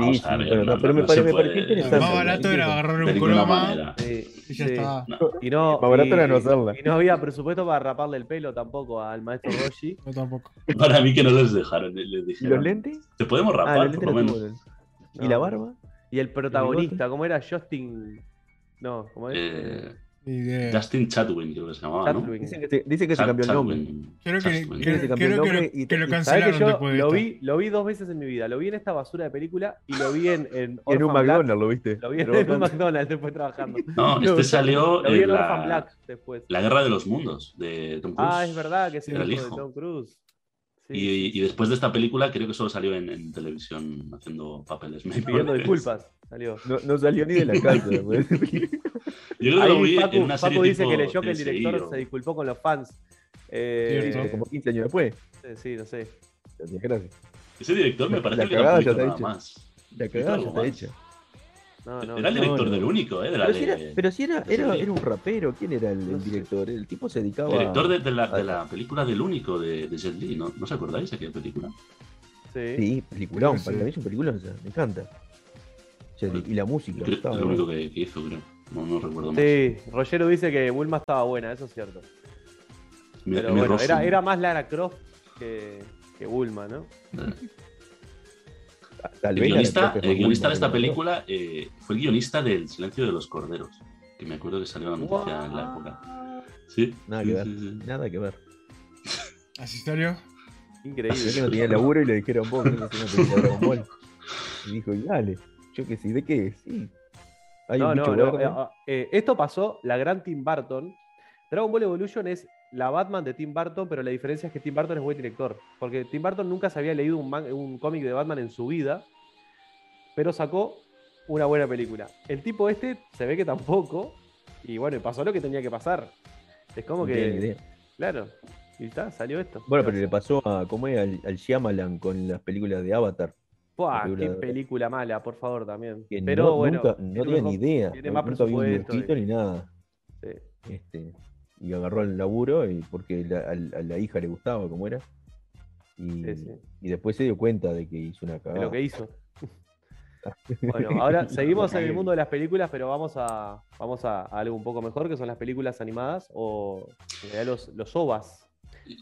No, Sí, sí, pero me no pare- me puede pareció interesante. más barato era agarrar un croma. Sí, y ya sí. está. No. Y no, Más barato y- era no hacerla. y no había presupuesto para raparle el pelo tampoco al maestro Roshi. No tampoco. Para mí que no les dejaron. Les ¿Y los dijeron, lentes? Te podemos Ah, rapar, los por lentes lo menos. ¿Y la barba? Y el protagonista, ¿cómo era? Justin. No, ¿cómo es? Eh, idea. Justin Chatwin, creo que se llamaba, ¿no? Dicen que se, dicen que se Chat- cambió el nombre. Chatwin. Creo que, creo- Se cambió el creo que y- que lo y- ¿Sabés cancelaron que yo después de lo vi, lo vi dos veces en mi vida? Lo vi en esta basura de película y lo vi en, en En un Black. McDonald's, ¿lo viste? Lo vi en, un McDonald's después trabajando. No, este salió Lo vi en Orphan la, Black después. la Guerra de los Mundos de Tom Cruise. Ah, es verdad que es el hijo de. Tom Cruise. Sí, Y, después de esta película creo que solo salió en, en televisión haciendo papeles. pidiendo disculpas. Salió. No, no salió ni de la casa. Yo lo vi Ahí en una serie Facu dice que leyó que el director se disculpó con los fans. Eh, Cierto. Como 15 años después. sí, no sé. Gracias. Ese director me parece la que cagada ya está nada hecha. más. La cagada ya está hecha. No, no. Era el director no. del único, ¿eh? De la Pero si, de- era, pero si era, era, un rapero, ¿quién era el, el director? El tipo se dedicaba Director de, de la, de la película del único de, de Jet Li, ¿no? ¿No os acordáis de aquella película? Sí. Sí, peliculón, Sí. para mí es un peliculón, o sea, me encanta. Sea, y la música. Creo- estaba es lo único que, que hizo, creo. No, no recuerdo más. Sí, Rogero dice que Bulma estaba buena, eso es cierto. Mi- Pero mi bueno, era, era más Lara Croft que, que Bulma, ¿no? Tal El guionista, el de esta película eh, fue el guionista del Silencio de los Corderos. Que me acuerdo que salió la noticia en la época. Sí. Nada sí, que ver. sí, sí. Nada que ver. Así salió. Increíble. que no tenía laburo y le dijeron vos no. Y dijo, y dale. Que sí, ¿de qué? Sí. Hay No, un no, bicho no. eh, eh, esto pasó, la gran Tim Burton. Dragon Ball Evolution es la Batman de Tim Burton, pero la diferencia es que Tim Burton es buen director. Porque Tim Burton nunca se había leído un, cómic de Batman en su vida, pero sacó una buena película. El tipo este se ve que tampoco, y bueno, pasó lo que tenía que pasar. Es como que. Claro, y está, salió esto. Bueno, ¿Qué pero le pasó a, ¿cómo es? Al, al Shyamalan con las películas de Avatar. Buah, película qué de- película mala, por favor, también. Que Pero no, bueno, nunca, no tenía ni idea. tiene más nunca había un ni nada. sí. Este, y agarró el laburo y porque la- a, a la hija le gustaba como era. Y, Sí, sí. y después se dio cuenta de que hizo una de cagada. lo que hizo. Bueno, ahora seguimos en el mundo de las películas, pero vamos a, vamos a, a algo un poco mejor, que son las películas animadas o en realidad los, los OVAs.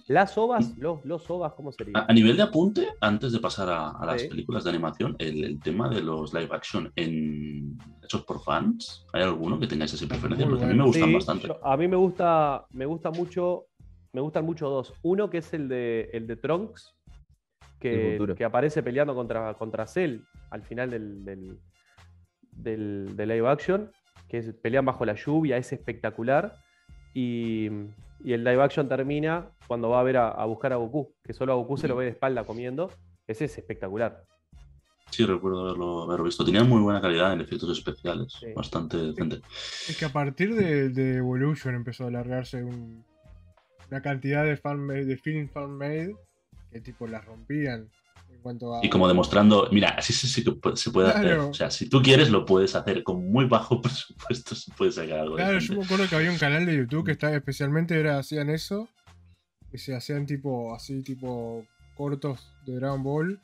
Las OVAs, los, los OVAs, ¿cómo sería? A, a nivel de apunte, antes de pasar a, a las Sí. películas de animación, el, el tema de los live action en, hechos por fans, ¿hay alguno que tengáis esa preferencia? Porque a mí me gustan Sí, bastante. yo- a mí me gusta, me gusta mucho, me gustan mucho dos. Uno que es el de, el de Trunks, que, que aparece peleando contra, contra Cell al final del, del, del- del live action, que es, pelean bajo la lluvia, es espectacular. Y, y el live action termina cuando va a ver a, a buscar a Goku, que solo a Goku se lo ve de espalda comiendo. Ese es espectacular. Sí, recuerdo haberlo, haberlo visto. Tenía muy buena calidad en efectos especiales, Sí. bastante decente. Es que a partir de, de Evolution empezó a alargarse un- una cantidad de fan de film fan made que tipo las rompían cuanto a Y como demostrando, mira, así sí, sí que pu- se puede hacer. O sea, si tú quieres, lo puedes hacer. Con muy bajo presupuesto se puede sacar algo. Claro, yo me acuerdo que había un canal de YouTube que estaba especialmente era, hacían eso, que se hacían tipo así tipo cortos de Dragon Ball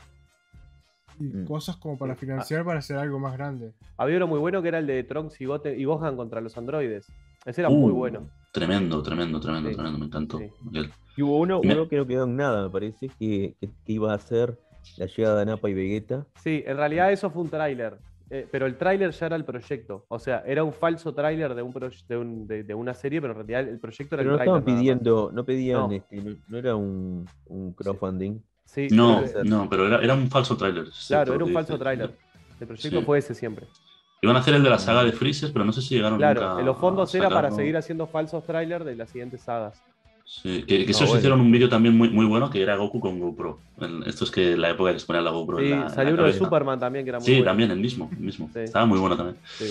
y Mm. cosas como para Sí. financiar para hacer algo más grande. Había uno muy bueno que era el de Trunks y, Goten- y Gohan contra los androides. Ese era Uh, muy bueno. Tremendo, tremendo, tremendo, Sí. tremendo. Me encantó. Sí. Y hubo uno, Me- uno que no quedó en nada, me parece, que, que- que iba a ser la llegada de Napa y Vegeta. Sí, en realidad eso fue un tráiler. eh, pero el tráiler ya era el proyecto. O sea, era un falso tráiler de, un proye- de, un- de- de una serie, pero en realidad el proyecto era Pero no el tráiler. estaban pidiendo, no pedían, No. este, no, no era un, un crowdfunding. Sí, No, creo que- no, pero era, era un falso tráiler. claro, era un falso tráiler. El proyecto Sí. fue ese siempre. Iban a hacer el de la saga de Freezer, pero no sé si llegaron Claro, nunca en los fondos a era para seguir haciendo falsos trailers de las siguientes sagas. Sí, que, que esos bueno. hicieron un vídeo también muy, muy bueno que era Goku con GoPro. Esto es que la época que les ponían la GoPro Sí, en la, en salió la uno de. Superman también, que era muy Sí, bueno. también, el mismo. El mismo. Sí. Estaba muy bueno también. Sí.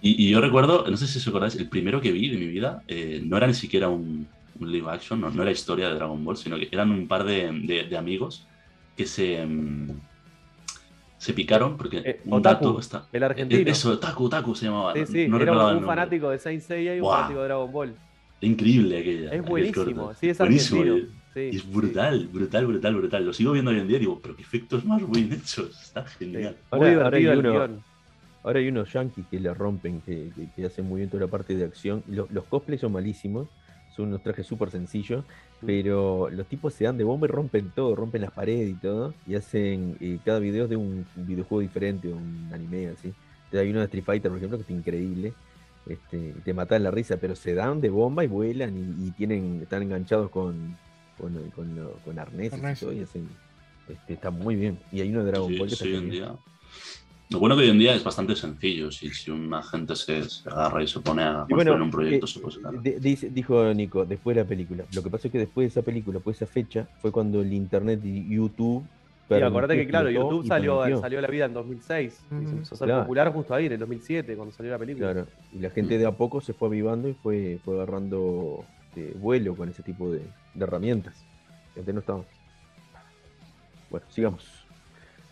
Y, y yo recuerdo, no sé si os acordáis, el primero que vi de mi vida eh, no era ni siquiera un, un live action, no, no era historia de Dragon Ball, sino que eran un par de, de- de amigos que se, mm, se picaron porque Eh, un Otaku, dato está. el argentino. Eso, Otaku, Otaku se llamaba. Sí, sí, no era un, un fanático de Saint Seiya y un Buah. fanático de Dragon Ball. Increíble aquella. Es buenísimo, sí, es Buenísimo, argentino. y- Sí, es sí. brutal, brutal, brutal, brutal. Lo sigo viendo hoy en día y digo, pero qué efectos más bien hechos. Está Sí. genial. Muy Ahora- ahora hay divertido el uno- guion. Ahora hay unos yankees que la rompen, que, que- que hacen muy bien toda la parte de acción. Los, los cosplays son malísimos, son unos trajes súper sencillos, Mm. pero los tipos se dan de bomba y rompen todo, rompen las paredes y todo. Y hacen eh, cada video es de un videojuego diferente, un anime así. Entonces, hay uno de Street Fighter, por ejemplo, que está increíble. Este, te matan la risa, pero se dan de bomba y vuelan y, y tienen, están enganchados con, con, con, lo- con arneses Arnés. y todo, y hacen- este, está muy bien. Y hay uno de Dragon Sí, Ball que sí, está hoy día. Lo bueno que hoy en día es bastante sencillo. Si, si una gente se, se agarra y se pone a construir bueno, un proyecto, eh, se puede sacar. dice- dijo Nico, después de la película. Lo que pasa es que después de esa película, después de esa fecha, fue cuando el internet y YouTube. Y acordate permitió, que, claro, YouTube salió, salió a la vida en 2006. Y se empezó a ser Claro. popular justo ahí, en el 2007, cuando salió la película. Claro, y la gente de a poco se fue avivando y fue, fue agarrando este, vuelo con ese tipo de, de herramientas. Antes no estaba. Bueno, sigamos.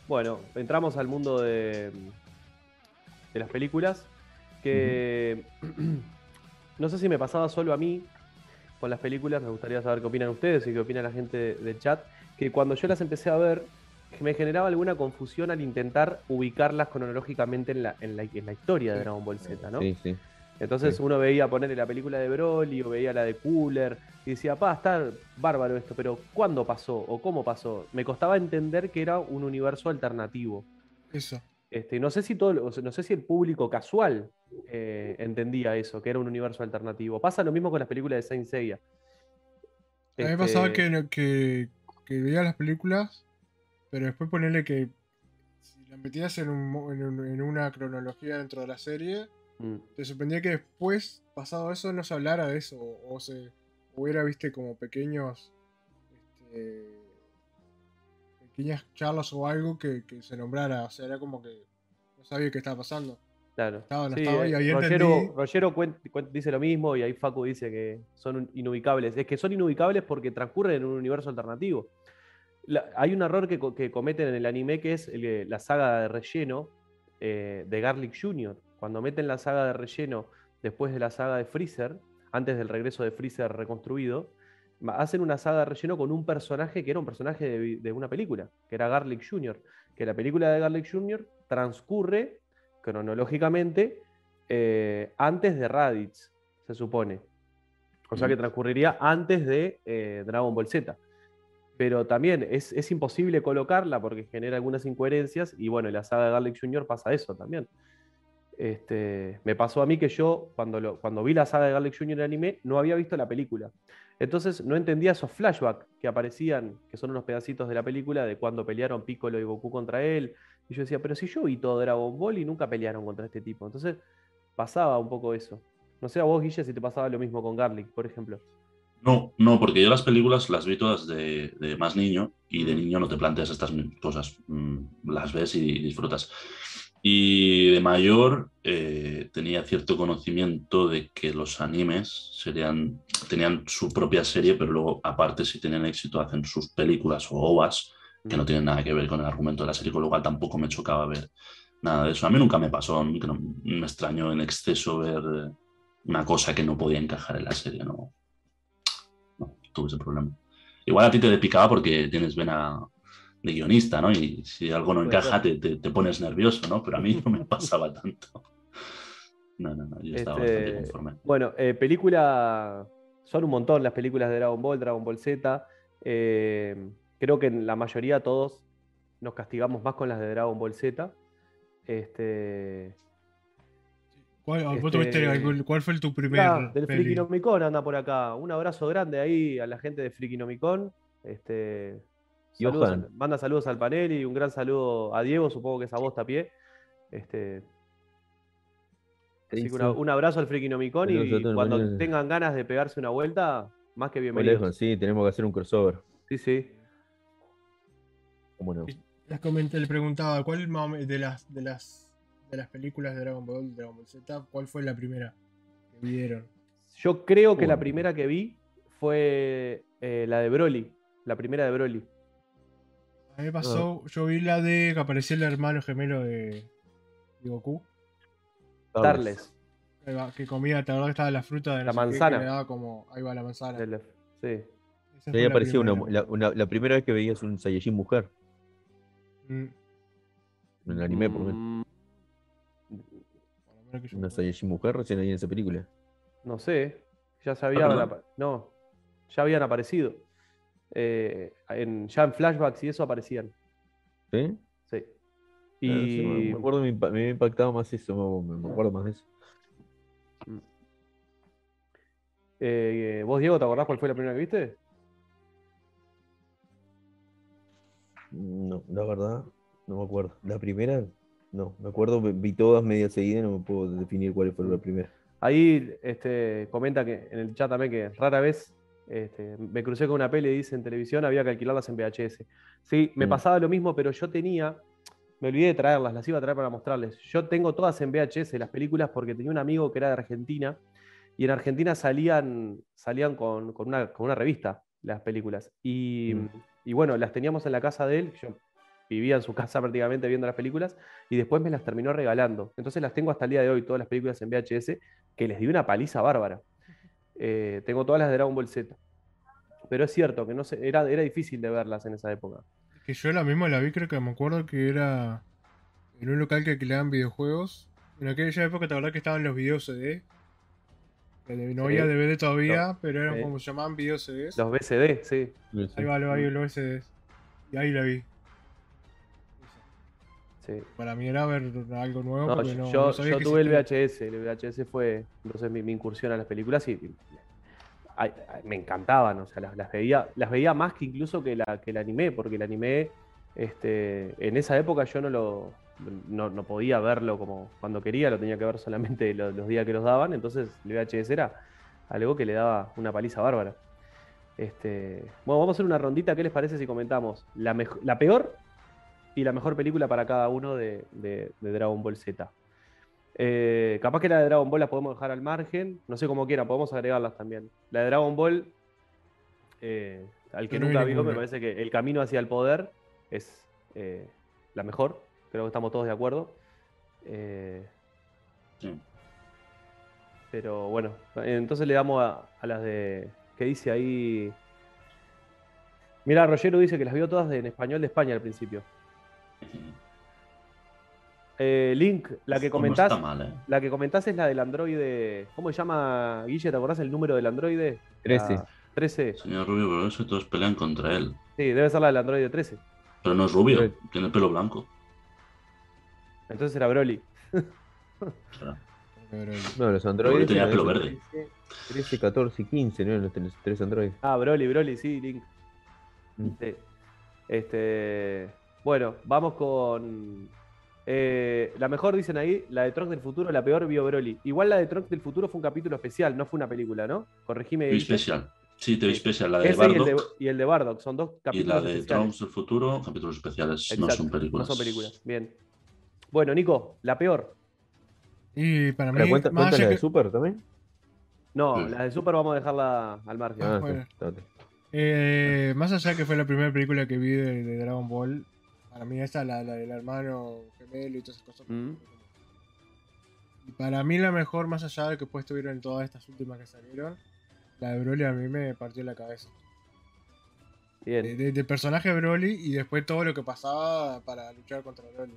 Bueno, entramos al mundo de, de las películas. Que no sé si me pasaba solo a mí con las películas, me gustaría saber qué opinan ustedes y qué opina la gente de- del chat. Que cuando yo las empecé a ver, me generaba alguna confusión al intentar ubicarlas cronológicamente en la, en la, en la historia de Dragon Ball Z, ¿no? Sí, sí. Entonces Sí. uno veía ponerle la película de Broly o veía la de Cooler y decía, pa, está bárbaro esto, pero ¿cuándo pasó o cómo pasó? Me costaba entender que era un universo alternativo. Eso. Este, no sé si todo, o sea, no sé si el público casual eh, entendía eso, que era un universo alternativo. Pasa lo mismo con las películas de Saint Seiya. A mí me pasaba Este, que, que, que veía las películas, pero después ponerle que si las metías en, un en, un- en una cronología dentro de la serie, mm, te sorprendía que después, pasado eso, no se hablara de eso, o, o se hubiera, viste, como pequeños, este, pequeñas charlas o algo que, que se nombrara, o sea, era como que no sabía qué estaba pasando. Claro. Estaba, no Sí, estaba, y ahí Rogero, entendí. Rogero cuen- cuen- dice lo mismo y ahí Facu dice que son inubicables. Es que son inubicables porque transcurren en un universo alternativo. La- hay un error que, co- que cometen en el anime que es el que- la saga de relleno eh, de Garlic Jr. Cuando meten la saga de relleno después de la saga de Freezer, antes del regreso de Freezer reconstruido, hacen una saga de relleno con un personaje que era un personaje de, una película, que era Garlic Jr. Que la película de Garlic Jr. transcurre cronológicamente eh, antes de Raditz, se supone. O sea que Mm. transcurriría antes de eh, Dragon Ball Z. Pero también es, es imposible colocarla porque genera algunas incoherencias. Y bueno, en la saga de Garlic Jr. pasa eso también. Este, me pasó a mí que yo, cuando, lo- cuando vi la saga de Garlic Jr. en anime, no había visto la película. Entonces no entendía esos flashbacks que aparecían, que son unos pedacitos de la película de cuando pelearon Piccolo y Goku contra él. Y yo decía, pero si yo vi todo Dragon Ball y nunca pelearon contra este tipo. Entonces pasaba un poco eso. No sé a vos, Guille, si te pasaba lo mismo con Garlic, por ejemplo. No, no, porque yo las películas las vi todas de, de más niño y de Mm. niño no te planteas estas cosas. Mm, Las ves y disfrutas. Y de mayor eh, tenía cierto conocimiento de que los animes serían, tenían su propia serie, pero luego, aparte, si tienen éxito, hacen sus películas o ovas que no tienen nada que ver con el argumento de la serie, con lo cual tampoco me chocaba ver nada de eso. A mí nunca me pasó, nunca me extrañó en exceso ver eh, una cosa que no podía encajar en la serie, no tuve ese problema. Igual a ti te picaba porque tienes vena de guionista, ¿no? Y si algo no encaja, te- te pones nervioso, ¿no? Pero a mí no me pasaba tanto. No, no, no, yo estaba Este, bastante conforme. Bueno, eh, película. Son un montón las películas de Dragon Ball, Dragon Ball Z. Eh, creo que en la mayoría todos nos castigamos más con las de Dragon Ball Z. Este. ¿Cuál, vos este- tuviste algún- ¿Cuál fue tu primer Ah, del peli? Frikinomicon anda por acá. Un abrazo grande ahí a la gente de Frikinomicon. Este, saludos Johan. al- manda saludos al panel y un gran saludo a Diego, supongo que es a vos, Tapié. Este, ¿Qué así que una- un abrazo al Frikinomicon y cuando tengan ganas de pegarse una vuelta, más que bienvenidos. lejos, sí, tenemos que hacer un crossover. Sí, sí. ¿Cómo no? Les comenté, le preguntaba, ¿cuál de las, de las de las películas de Dragon Ball, Dragon Ball Z, cuál fue la primera que vieron? Yo creo que la primera que vi fue eh, la de Broly. La primera de Broly. A mí me pasó, yo vi la de que apareció el hermano gemelo de, de Goku, Tarles. Que comía, te acordás que estaba la fruta de no La sé qué, que manzana. daba como, ahí va la manzana. del- Sí. Ahí la apareció una, la, una- la primera vez que veías un Saiyajin mujer. Mm, En el anime, por lo menos. Recuerde. Saiyajin mujer recién ahí en esa película. No sé, ya se habían, perdón. apa- no, ya habían aparecido. Eh, en, ya en flashbacks y eso aparecían. ¿Sí? Sí. Ah, sí, me- Y me acuerdo, me, me había impactado más eso, me, me acuerdo más de eso. Mm. Eh, ¿Vos, Diego, te acordás cuál fue la primera que viste? No, la verdad, no me acuerdo. La primera, no, me acuerdo, vi- todas media seguidas, no me puedo definir cuál fue la primera. Ahí este, comenta que en el chat también que rara vez este, me crucé con una peli y dice en televisión había que alquilarlas en VHS. Sí, me Mm. pasaba lo mismo, pero yo tenía, me olvidé de traerlas, las iba a traer para mostrarles. Yo tengo todas en VHS las películas porque tenía un amigo que era de Argentina y en Argentina salían, salían con, con una, con una revista las películas. Y, Mm. y bueno, las teníamos en la casa de él. Yo vivía en su casa prácticamente viendo las películas y después me las terminó regalando. Entonces las tengo hasta el día de hoy, todas las películas en VHS, que les di una paliza bárbara. Eh, tengo todas las de Dragon Ball Z. Pero es cierto que no sé, era, era difícil de verlas en esa época. Que yo la misma la vi, creo que me acuerdo que era en un local que alquilaban videojuegos. En aquella época, te acordás que estaban los videos CD. No Sí. había DVD todavía, pero eran Sí. como se llamaban videos CDs. Los BCD, sí. Ahí va, ahí va, los CDs. Y ahí la vi. Sí. Para mí era ver algo nuevo. No, porque no, yo no sabía yo que tuve el. VHS, el VHS fue entonces mi, mi incursión a las películas y, y- ay, ay, me encantaban, o sea, las, las veía, las veía más que incluso que, la, que el anime, porque el anime, este, en esa época yo no lo no, no podía verlo como cuando quería, lo tenía que ver solamente los, los días que los daban, entonces el VHS era algo que le daba una paliza bárbara. Este, bueno, vamos a hacer una rondita, ¿qué les parece si comentamos la, la peor y la mejor película para cada uno de, de- de Dragon Ball Z? Eh, capaz que la de Dragon Ball la podemos dejar al margen, no sé cómo quieran, podemos agregarlas también. La de Dragon Ball, eh, al que no nunca vio, me parece que el camino hacia el poder es eh, la mejor, creo que estamos todos de acuerdo. Eh, Sí. pero bueno, entonces le damos a, a las de. ¿Qué dice ahí? Mira, Rogero dice que las vio todas de- en español de España al principio. Eh, Link, la que no comentás. está mal, ¿eh? La que comentás es la del androide. ¿Cómo se llama, Guille? ¿Te acordás el número del androide? 13. La 13. Señor Rubio, pero eso todos pelean contra él. Sí, debe ser la del androide 13. Pero no es rubio, Pero- tiene el pelo blanco. Entonces era Broly. No, los androides. tenía pelo verde. 13, 13, 14 y 15, ¿no? Los tres, tres androides. Ah, Broly, Broly, sí, Link. Mm. Sí. Este, bueno, vamos con. eh, la mejor, dicen ahí, la de Trunks del futuro, la peor vio Broly. Igual la de Trunks del futuro fue un capítulo especial, no fue una película, ¿no? Corregime. TV Guille. Special. Sí, TV Sí. Special, la de Ese y el de, Bardock y el de Bardock, son dos y capítulos la de. Trunks del futuro, capítulos especiales, no son películas. No son películas, bien. Bueno, Nico, la peor. Y para mí, ¿Pero cuenta, más cuenta la de Super también? No, Mm. la de Super vamos a dejarla al margen. Ah, Ah, bueno. Eh, más allá que fue la primera película que vi de, de Dragon Ball, para mí esta, la, la del hermano gemelo y todas esas cosas. Mm. Y para mí la mejor, más allá de que después tuvieron todas estas últimas que salieron, la de Broly a mí me partió la cabeza. Bien. De, de- personaje Broly y después todo lo que pasaba para luchar contra Broly.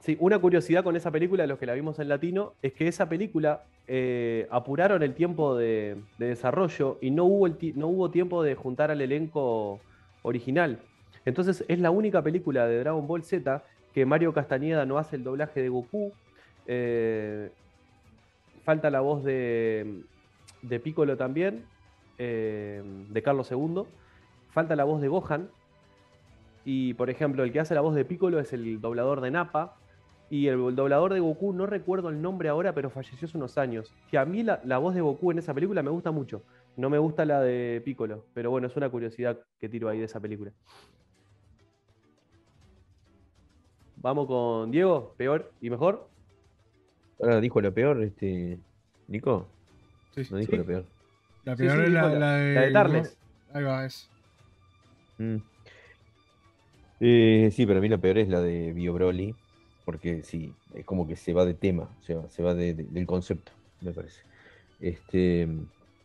Sí, una curiosidad con esa película, los que la vimos en latino, es que esa película eh, apuraron el tiempo de, de desarrollo y no hubo, el no hubo tiempo de juntar al elenco original. Entonces es la única película de Dragon Ball Z que Mario Castañeda no hace el doblaje de Goku. eh, falta la voz de, de Piccolo también, eh, de Carlos II. Falta la voz de Gohan. Y por ejemplo, el que hace la voz de Piccolo es el doblador de Nappa. Y el, doblador de Goku, no recuerdo el nombre ahora, pero falleció hace unos años. Que a mí la, la voz de Goku en esa película me gusta mucho. No me gusta la de Piccolo. Pero bueno, es una curiosidad que tiro ahí de esa película. Vamos con Diego, peor y mejor. Ahora dijo lo peor, este. Nico. Sí, No dijo Sí. lo peor. La peor sí, es la, la de. La de Tarles. Ahí va, es. Mm. Eh, sí, para mí la peor es la de Bio Broly, porque sí, es como que se va de tema, se va, se va de- de- del concepto, me parece. Este,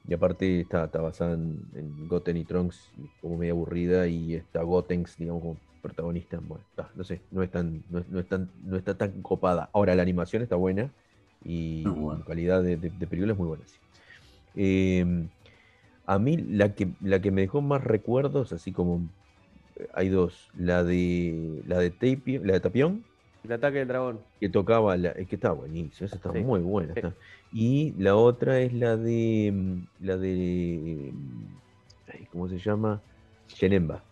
y aparte está, está basada en, en Goten y Trunks, y como medio aburrida, y está Gotenks, digamos, como protagonista. Bueno, está, no sé, no es, tan, no, no es tan, no está tan copada. Ahora, la animación está buena y la calidad de, de, de película es muy buena, sí. Eh, a mí la que, la que me dejó más recuerdos, así como eh, hay dos, la de la de Tapio- la de Tapión El ataque del dragón. que tocaba, la, es que estaba buenísimo, esa está Sí. muy buena. Sí. está. Y la otra es la de, la de, ¿cómo se llama? Yenemba.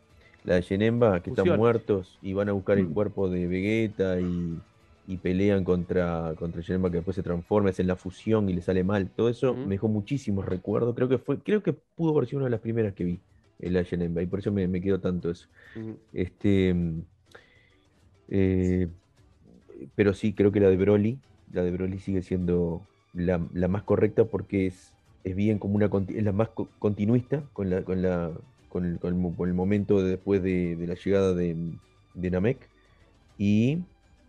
La de Yenemba, que están muertos y van a buscar el Mm. cuerpo de Vegeta y, y pelean contra, contra Yenemba que después se transforma, es en la fusión y le sale mal. Todo eso Ujú. me dejó muchísimos recuerdos. Creo que fue, creo que pudo haber sido una de las primeras que vi, en la Yenemba, y por eso me, me quedó tanto eso. Este, mm, eh, pero sí, creo que la de Broly, la de Broly sigue siendo la, la más correcta porque es, es bien como una es la más co- continuista con la, con la, con el, con el con el momento de- después de, de la llegada de, de Namek. Y,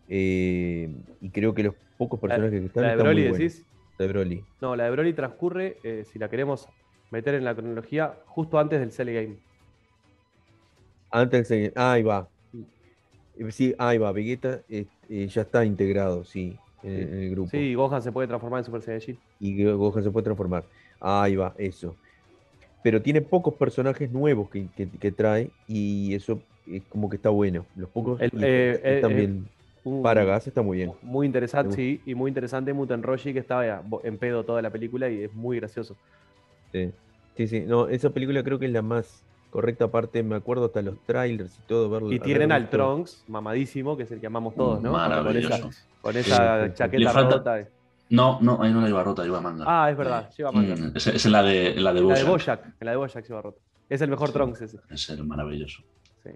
eh, y creo que los pocos personajes que están La de están Broly muy decís. La de Broly. No, la de Broly transcurre, eh, si la queremos meter en la cronología, justo antes del Cell Game. Antes de- ah, ahí va. Eh, Sí, ahí va. Vegeta eh, ya está integrado, sí, en, en el grupo. Sí, Gohan se puede transformar en Super Saiyajin. y Gohan se puede transformar. Ahí va, eso. Pero tiene pocos personajes nuevos que, que- que trae y eso es como que está bueno. Los pocos El- y eh, están eh, también. Un- Paragas está muy bien. Muy interesante, sí, y muy interesante Muten Roshi que estaba bo- en pedo toda la película y es muy gracioso. Sí, sí, sí. No, esa película creo que es la más correcta parte. Me acuerdo hasta los trailers y todo. Verlo, Y tienen al. Trunks, mamadísimo, que es el que amamos todos, ¿no? Con esa, Maravilloso. con esa sí, sí. chaqueta falta- rota. No, no, ahí no la lleva rota, lleva manga. Ah, es verdad, lleva manga. Mm, es, es en la de, la de En la de Bojack. Bojack, en la de Bojack lleva rota. Es el mejor Sí. Trunks ese. Es el maravilloso. Sí.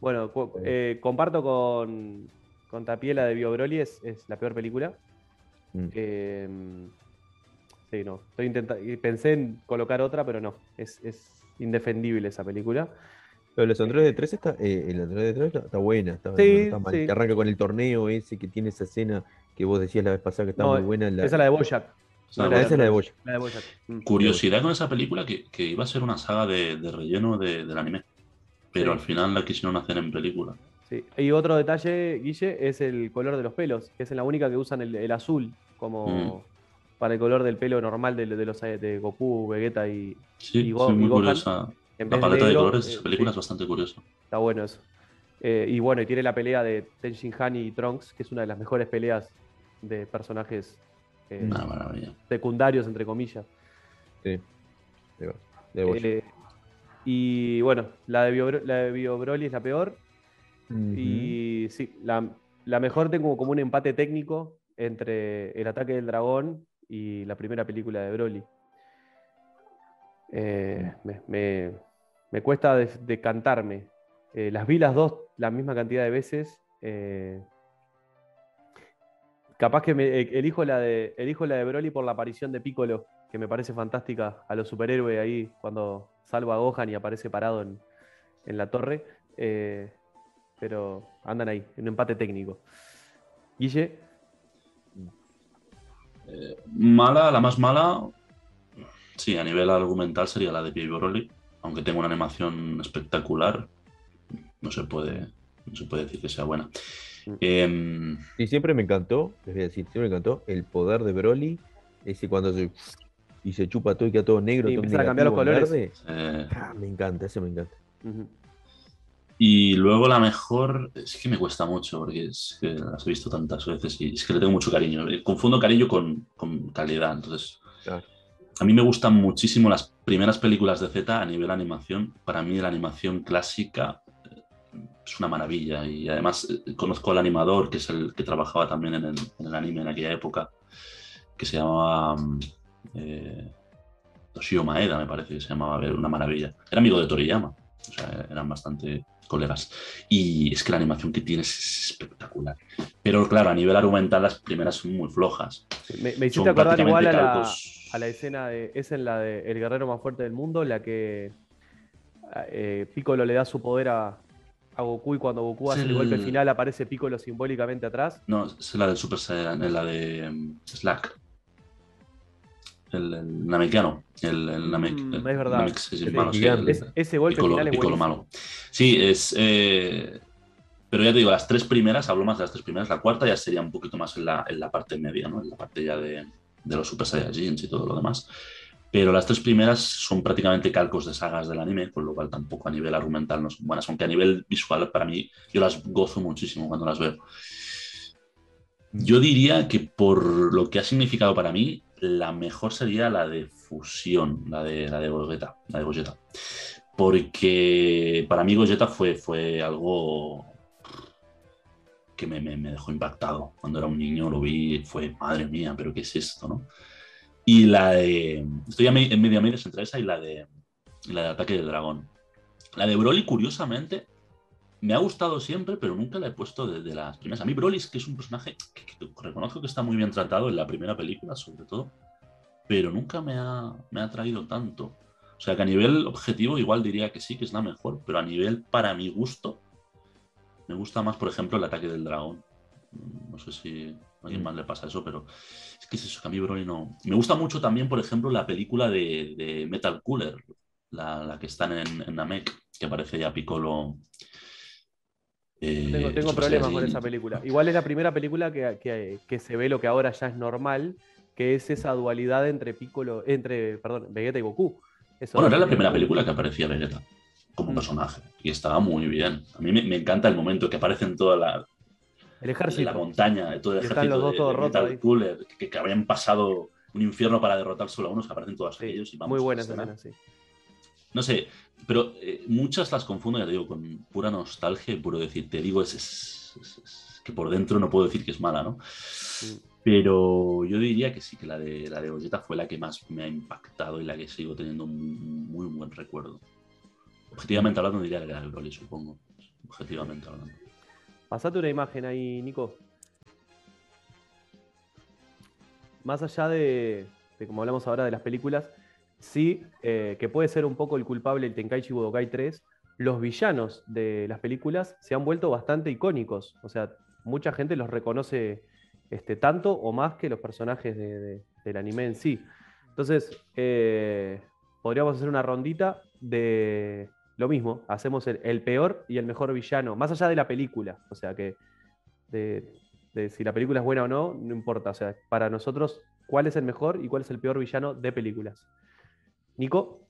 Bueno, eh, comparto con, con Tapiela de Bio Broly, es, es la peor película. Mm. Eh, sí, no. Estoy intentando. Pensé en colocar otra, pero no. Es, es indefendible esa película. Pero los Android de 3 está, eh, el Android de 3 está, buena, está, no Sí, está mal. sí. Que arranca con el torneo ese que tiene esa escena que vos decías la vez pasada que está No, muy buena. La, Esa es la de Bojack. No, Ah, esa es la de Boya. La de Bojack. Mm. Curiosidad con esa película que, que iba a ser una saga de, de relleno de- del anime. Pero Sí. al final la quisieron hacer en película. Sí. Y otro detalle, Guille, es el color de los pelos, que es la única que usan el, el azul como Mm. para el color del pelo normal de, de los de Goku, Vegeta y Sí, Y sí, Go- y muy Gohan, curiosa. en La paleta de negro, colores de eh, esa película sí, es bastante curiosa. está bueno eso. Eh, y bueno, y tiene la pelea de Tenshin Han y Trunks, que es una de las mejores peleas de personajes eh, secundarios, entre comillas. Sí. De. Eh, y bueno, la de, Bio, la de Bio Broly es la peor. Y sí, la, la mejor tengo como un empate técnico entre El ataque del dragón y la primera película de Broly. Eh, me, me- me cuesta de- decantarme. Eh, las vi las dos la misma cantidad de veces. eh, capaz que me, eh, elijo, la de, elijo la de Broly por la aparición de Piccolo, que me parece fantástica a los superhéroes ahí cuando salva a Gohan y aparece parado en, en la torre. Eh, pero andan ahí, en un empate técnico. Guille, Mala, la más mala. Sí, a nivel argumental sería la de Baby Broly. Aunque tenga una animación espectacular, no se puede, no se puede decir que sea buena. Em, Y siempre me encantó, les voy a decir, siempre me encantó el poder de Broly, ese cuando se y se chupa todo y queda todo negro, Y todo empiezan a cambiar los negativo colores. eh, Ah, me encanta, ese me encanta. ujú, Y luego la mejor, es que me cuesta mucho porque es que las he visto tantas veces y es que le tengo mucho cariño. Eh, Confundo cariño con, con calidad. Entonces, Claro. a mí me gustan muchísimo las primeras películas de Z a nivel animación. Para mí la animación clásica eh, es una maravilla y además eh, conozco al animador que es el que trabajaba también en el, en el anime en aquella época, que se llamaba mm, eh, Toshio Maeda, me parece que se llamaba, una maravilla. Era amigo de Toriyama, o sea, eran bastante colegas. Y es que la animación que tiene es espectacular. Pero claro, a nivel argumental las primeras son muy flojas. Me, me hiciste Son acordar igual a la, a la escena de. Es en la de El guerrero más fuerte del mundo, la que eh, Piccolo le da su poder a, a Goku y cuando Goku hace el el- golpe final aparece Piccolo simbólicamente atrás. No, es la del Super Saiyan, es la de mm, Slack. El, el Namekiano. El, el Namek. Mm, es verdad. Namek es el El malo, sí, gigante. el- Es- ese golpe Piccolo- final es Piccolo malo. Sí, es. eh, pero ya te digo, las tres primeras, hablo más de las tres primeras. La cuarta ya sería un poquito más en la, en la parte media, ¿no? En la parte ya de, de los Super Saiyajins y todo lo demás. Pero las tres primeras son prácticamente calcos de sagas del anime, con lo cual tampoco a nivel argumental no son buenas, aunque a nivel visual para mí yo las gozo muchísimo cuando las veo. Yo diría que por lo que ha significado para mí, la mejor sería la de fusión, la de, la de Gogeta, la de Gogeta. Porque para mí Gogeta fue, fue algo que me, me, me, dejó impactado. Cuando era un niño lo vi, fue, madre mía, pero ¿qué es esto? ¿no? Y la de... Estoy en medio a medio entre esa y la de, la de Ataque del Dragón. La de Broly, curiosamente, me ha gustado siempre, pero nunca la he puesto desde las primeras. A mí Broly es que es un personaje que, reconozco que está muy bien tratado en la primera película, sobre todo, pero nunca me ha, me ha traído tanto. O sea que a nivel objetivo igual diría que sí, que es la mejor, pero a nivel para mi gusto, me gusta más, por ejemplo, el ataque del dragón. No sé si a alguien más le pasa eso, pero es que es eso, que a mí Broly no... Me gusta mucho también, por ejemplo, la película de, de Metal Cooler, la, la, que están en, en Namek, que aparece ya Piccolo eh, tengo, tengo problemas con esa película. Igual es la primera película que, que, que, se ve lo que ahora ya es normal, que es esa dualidad entre Piccolo, entre, perdón, Vegeta y Goku. Eso bueno, era la primera película que aparecía Vegeta como mm. personaje y estaba muy bien. A mí me, me encanta el momento que aparece en toda la, el ejército. la montaña, todo el ejército los dos de, todos de rotos Metal Cooler, que, que, habían pasado un infierno para derrotar solo a unos, que aparecen todos Sí, aquellos. Y vamos, muy buena escena. sí. No sé, pero eh, muchas las confundo, ya te digo, con pura nostalgia y puro decir, te digo, es, es, es- es que por dentro no puedo decir que es mala, ¿no? Pero yo diría que sí, que la de, la de Gogeta fue la que más me ha impactado y la que sigo teniendo un muy buen recuerdo. Objetivamente hablando, diría que la de Broly, supongo. Objetivamente hablando. Pasate una imagen ahí, Nico. Más allá de, como hablamos ahora de las películas, sí eh, que puede ser un poco el culpable el Tenkaichi Budokai 3. Los villanos de las películas se han vuelto bastante icónicos. O sea, mucha gente los reconoce este, tanto o más que los personajes de- del anime en sí. Entonces, eh, podríamos hacer una rondita de lo mismo. Hacemos el, el peor y el mejor villano, más allá de la película. O sea, que de, de si la película es buena o no, no importa. O sea, para nosotros, ¿cuál es el mejor y cuál es el peor villano de películas? Nico,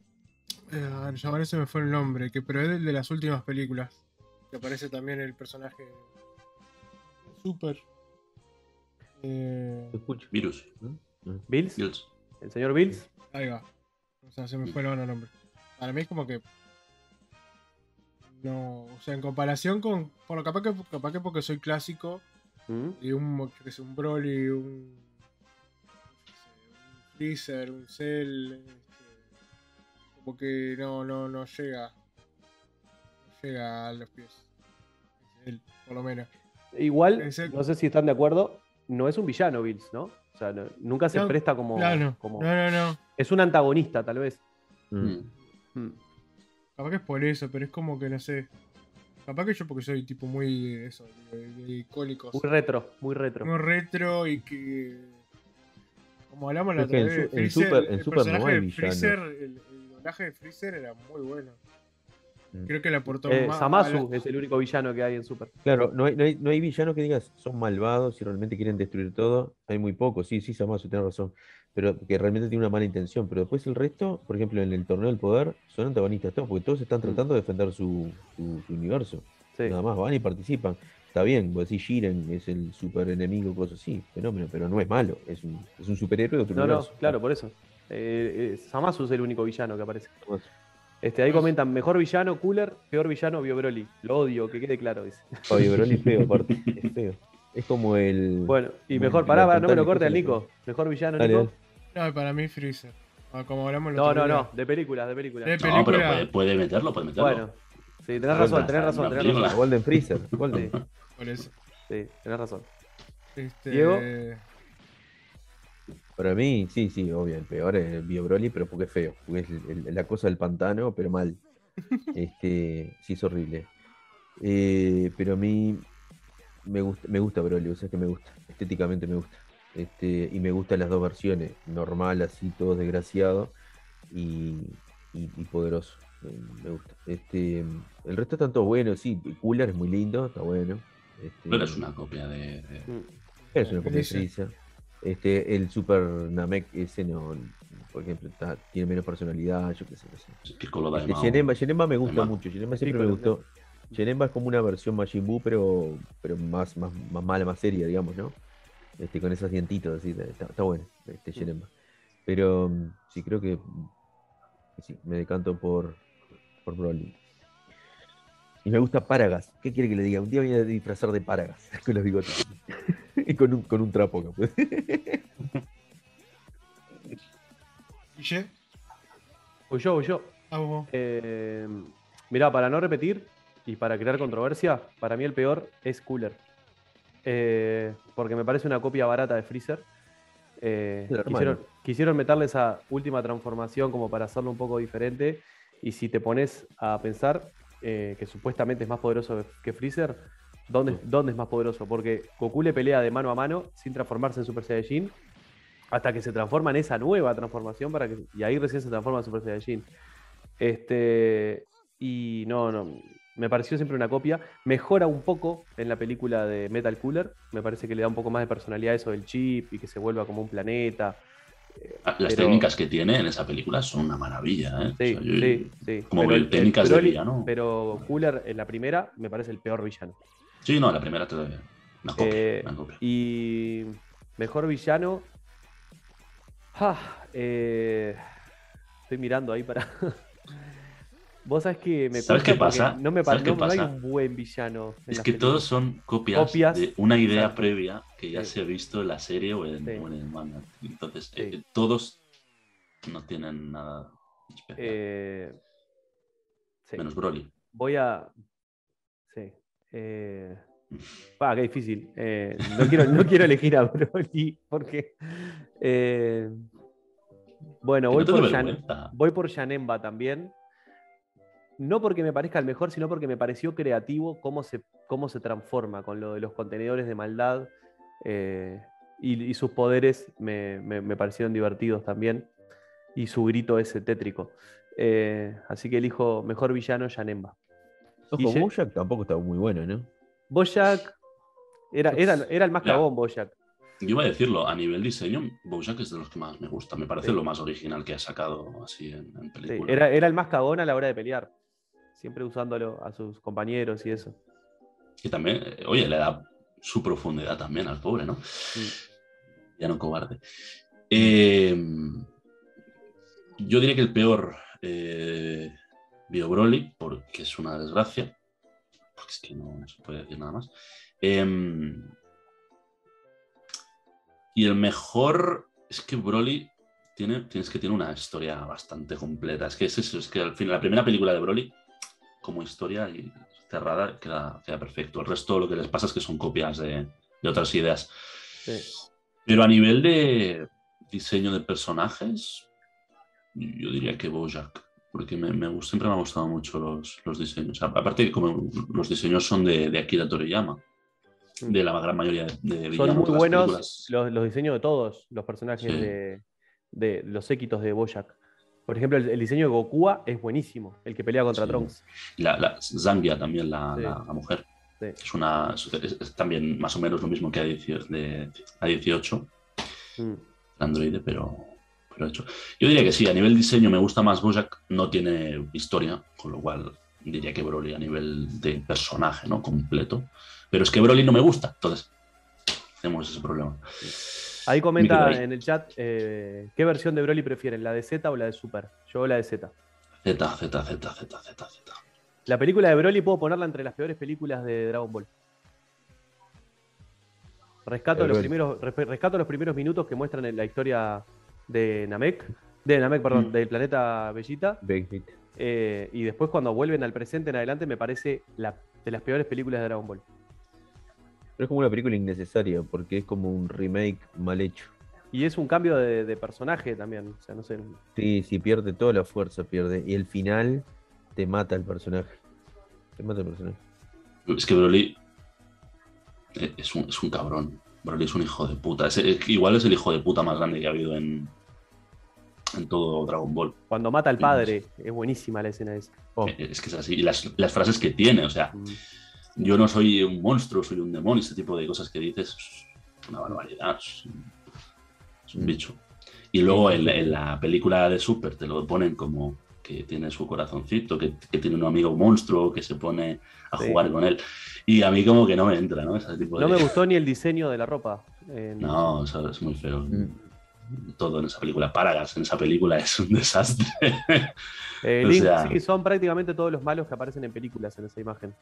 Eh, a ver, ya ahora se me fue el nombre, que, pero es el de las últimas películas. Que aparece también el personaje Super. Eh, Te escucho. Virus. Bills, Bills. el señor Bills. ahí va. O sea, se me fue el nombre. Para mí es como que. No, o sea, en comparación con. Bueno, capaz que, capaz que porque soy clásico ¿Mm? y un, yo qué sé, un Broly, un. yo qué sé, un Freezer, un Cell. este, como que no, no, no llega. No llega a los pies. Él, por lo menos. Igual, no sé si están de acuerdo, no es un villano Bills, ¿no? O sea, no- nunca se No, presta como, Claro, como- no, no, no. Es un antagonista, tal vez. Mm. Mm. Capaz que es por eso, pero es como que no sé. Capaz que yo porque soy tipo muy eso, de, de icónicos. Muy retro, muy retro. Muy retro y que. Como hablamos la otra en vez, Freezer, Super- el Super no personaje hay de. Freezer, el, el doblaje de Freezer era muy bueno. Mm. Creo que le aportó Eh, más. Samasu la- es el único villano que hay en Super. Claro, no hay, no, hay, no hay villanos que digas son malvados y realmente quieren destruir todo. Hay muy pocos, sí, sí, Samasu, tiene razón. Pero que realmente tiene una mala intención. Pero después el resto, por ejemplo, en el torneo del poder, son antagonistas todos, porque todos están tratando de defender su, su- su universo. Sí. Nada más van y participan. Está bien, vos decís Jiren es el super enemigo, cosas así, fenómeno, pero no es malo, es un, es un superhéroe de otro No, no, universo. claro, por eso. Eh, eh, Samasu es el único villano que aparece. Este, ahí comentan, mejor villano, Cooler, peor villano, Bio Broly. Lo odio, que quede claro, dice. Fabio Broly es feo, aparte, es feo. Es como el. Bueno, y mejor, pará, pará, no me lo corte al ¿cómo se Nico. Mejor villano, Dale, Nico. No, para mí Freezer. Como hablamos el No, no, día. no, de películas, de películas. De No, pero película. puede, puede meterlo, puede meterlo. Bueno, sí, tenés razón, tenés razón, tenés película. razón. Golden Freezer. Golden. Por eso. sí, tenés razón. Este, Diego. Para mí, sí, sí, obvio, el peor es el Bio Broly, pero porque es feo. Porque es el- el- la cosa del pantano, pero mal. Este, sí, es horrible. Eh, pero a mí me gusta, me gusta Broly, o sea que me gusta. Estéticamente me gusta. Este, y me gustan las dos versiones, normal, así, todo desgraciado, y, y, y poderoso. Me, gusta. Este, el resto están todos buenos, sí. Cooler es muy lindo, está bueno. Este, Pero es una copia de. de- Mm. es una copia de. Este, el Super Namek ese no, por ejemplo, está- tiene menos personalidad, yo qué sé, no sé. Este, Daimao. Genemba, Genemba me gusta mucho, Genemba siempre me gustó. Genemba es como una versión Majin Buu, pero, pero más, más, más mala, más seria, digamos, ¿no? este, con esos dientitos, así, está, está bueno, este Janemba. Pero mm, sí, creo que, que sí, me decanto por, por Broly. Y me gusta Paragas. ¿Qué quiere que le diga? Un día voy a disfrazar de Paragas con los bigotes. y con un, con un trapo. acá, pues. Guille, Voy yo, voy yo. ah. Eh, mirá, para no repetir y para crear controversia, para mí el peor es Cooler. Eh, porque me parece una copia barata de Freezer. Eh, quisieron, quisieron meterle esa última transformación como para hacerlo un poco diferente. Y si te pones a pensar eh, que supuestamente es más poderoso que Freezer, ¿dónde, ¿dónde es más poderoso? Porque Goku le pelea de mano a mano sin transformarse en Super Saiyajin hasta que se transforma en esa nueva transformación para que, y ahí recién se transforma en Super Saiyajin. Este, y no, no, me pareció siempre una copia. Mejora un poco en la película de Metal Cooler. Me parece que le da un poco más de personalidad a eso del chip y que se vuelva como un planeta. Ah, Las Pero- técnicas que tiene en esa película son una maravilla, ¿eh? Sí, O sea, yo- sí, sí. como Pero el- técnicas el de villano. Pero Cooler en la primera me parece el peor villano. Sí, no, la primera una copia, Eh, una copia. Y mejor villano. Ah, eh, estoy mirando ahí para. Vos sabés que me ¿Sabes qué pasa? No, me pa- ¿Sabes qué no- no hay un buen villano. en Es que todos son copias, Copias, de una idea exacto. previa que ya Sí. se ha visto en la serie o en, Sí. o en el manga. Entonces, Sí. eh, todos no tienen nada especial. Eh. Menos Broly. Voy a. Sí. Eh... Qué difícil. Eh, no, quiero, no quiero elegir a Broly porque. eh, Bueno, voy no por, vergüenza. voy por Yanemba también. No porque me parezca el mejor, sino porque me pareció creativo cómo se, cómo se transforma con lo de los contenedores de maldad. eh, y, y sus poderes me, me- me parecieron divertidos también. Y su grito ese tétrico. Eh, así que elijo mejor villano Yanemba. Ojo, Guille. Bojack tampoco estaba muy bueno, ¿no? Bojack era, era, era el más Ya. cagón, Bojack. Yo iba a decirlo, a nivel diseño, Bojack es de los que más me gusta. Me parece Sí. lo más original que ha sacado así en, en Sí, película. era, era el más cagón a la hora de pelear. Siempre usándolo a sus compañeros y eso. Y también, eh, oye, le da su profundidad también al pobre, ¿no? Mm. Ya no cobarde. Eh, yo diría que el peor eh, Bio Broly, porque es una desgracia, porque es que no, no se puede decir nada más. Em, y el mejor es que Broly tiene, tienes que tiene una historia bastante completa. Es que es eso, es que al final la primera película de Broly, como historia y cerrada, queda, queda perfecto. El resto lo que les pasa es que son copias de, de otras ideas. Sí. Pero a nivel de diseño de personajes, yo diría que Bojack, porque me, me siempre me han gustado mucho los, los diseños. Aparte, que como los diseños son de, de Akira Toriyama, de la gran mayoría de, de. Son muy buenos los, los diseños de todos los personajes Sí. de, de los séquitos de Bojack. Por ejemplo, el, el diseño de Gokua es buenísimo, el que pelea contra Sí. Trunks. La, la Zangia también, la, Sí. la- la mujer. Sí. Es, una, es, es también más o menos lo mismo que A18, de, A18 Mm. el androide, pero, pero hecho. Yo diría que sí, a nivel diseño me gusta más Bojack, no tiene historia, con lo cual diría que Broly a nivel de personaje, ¿no? Completo. Pero es que Broly no me gusta, entonces tenemos ese problema. Ahí Me comenta en el chat eh, qué versión de Broly prefieren, la de Z o la de Super. Yo la de Z. Z, Z, Z, Z, Z, Z. La película de Broly puedo ponerla entre las peores películas de Dragon Ball. Rescato, El los Broly. primeros, respe- rescato los primeros minutos que muestran en la historia de Namek, de Namek, perdón, Mm. del planeta Bellita. Eh, y después cuando vuelven al presente en adelante me parece la, de las peores películas de Dragon Ball. Pero es como una película innecesaria, porque es como un remake mal hecho. Y es un cambio de, de personaje también. O sea, no sé. Sí, sí, pierde toda la fuerza, pierde. Y el final te mata el personaje. Te mata el personaje. Es que Broly eh, es un, es un cabrón. Broly es un hijo de puta. Es- es- igual es el hijo de puta más grande que ha habido en, en todo Dragon Ball. Cuando mata al padre, es buenísima la escena esa. Oh, Eh, Es que es así. Y las, las frases que tiene, o sea, Mm. Yo no soy un monstruo, soy un demonio, ese tipo de cosas que dices, es una barbaridad. Es un, es un Mm. bicho. Y luego en, la- en la película de Super te lo ponen como que tiene su corazoncito, que, que tiene un amigo monstruo que se pone a Sí. jugar con él. Y a mí como que no me entra, ¿no? Ese tipo No de... me gustó ni el diseño de la ropa. en- No, eso es muy feo. Mm. Todo en esa película. Paragas en esa película es un desastre. Eh, O Link, sea- sí, son prácticamente todos los malos que aparecen en películas en esa imagen.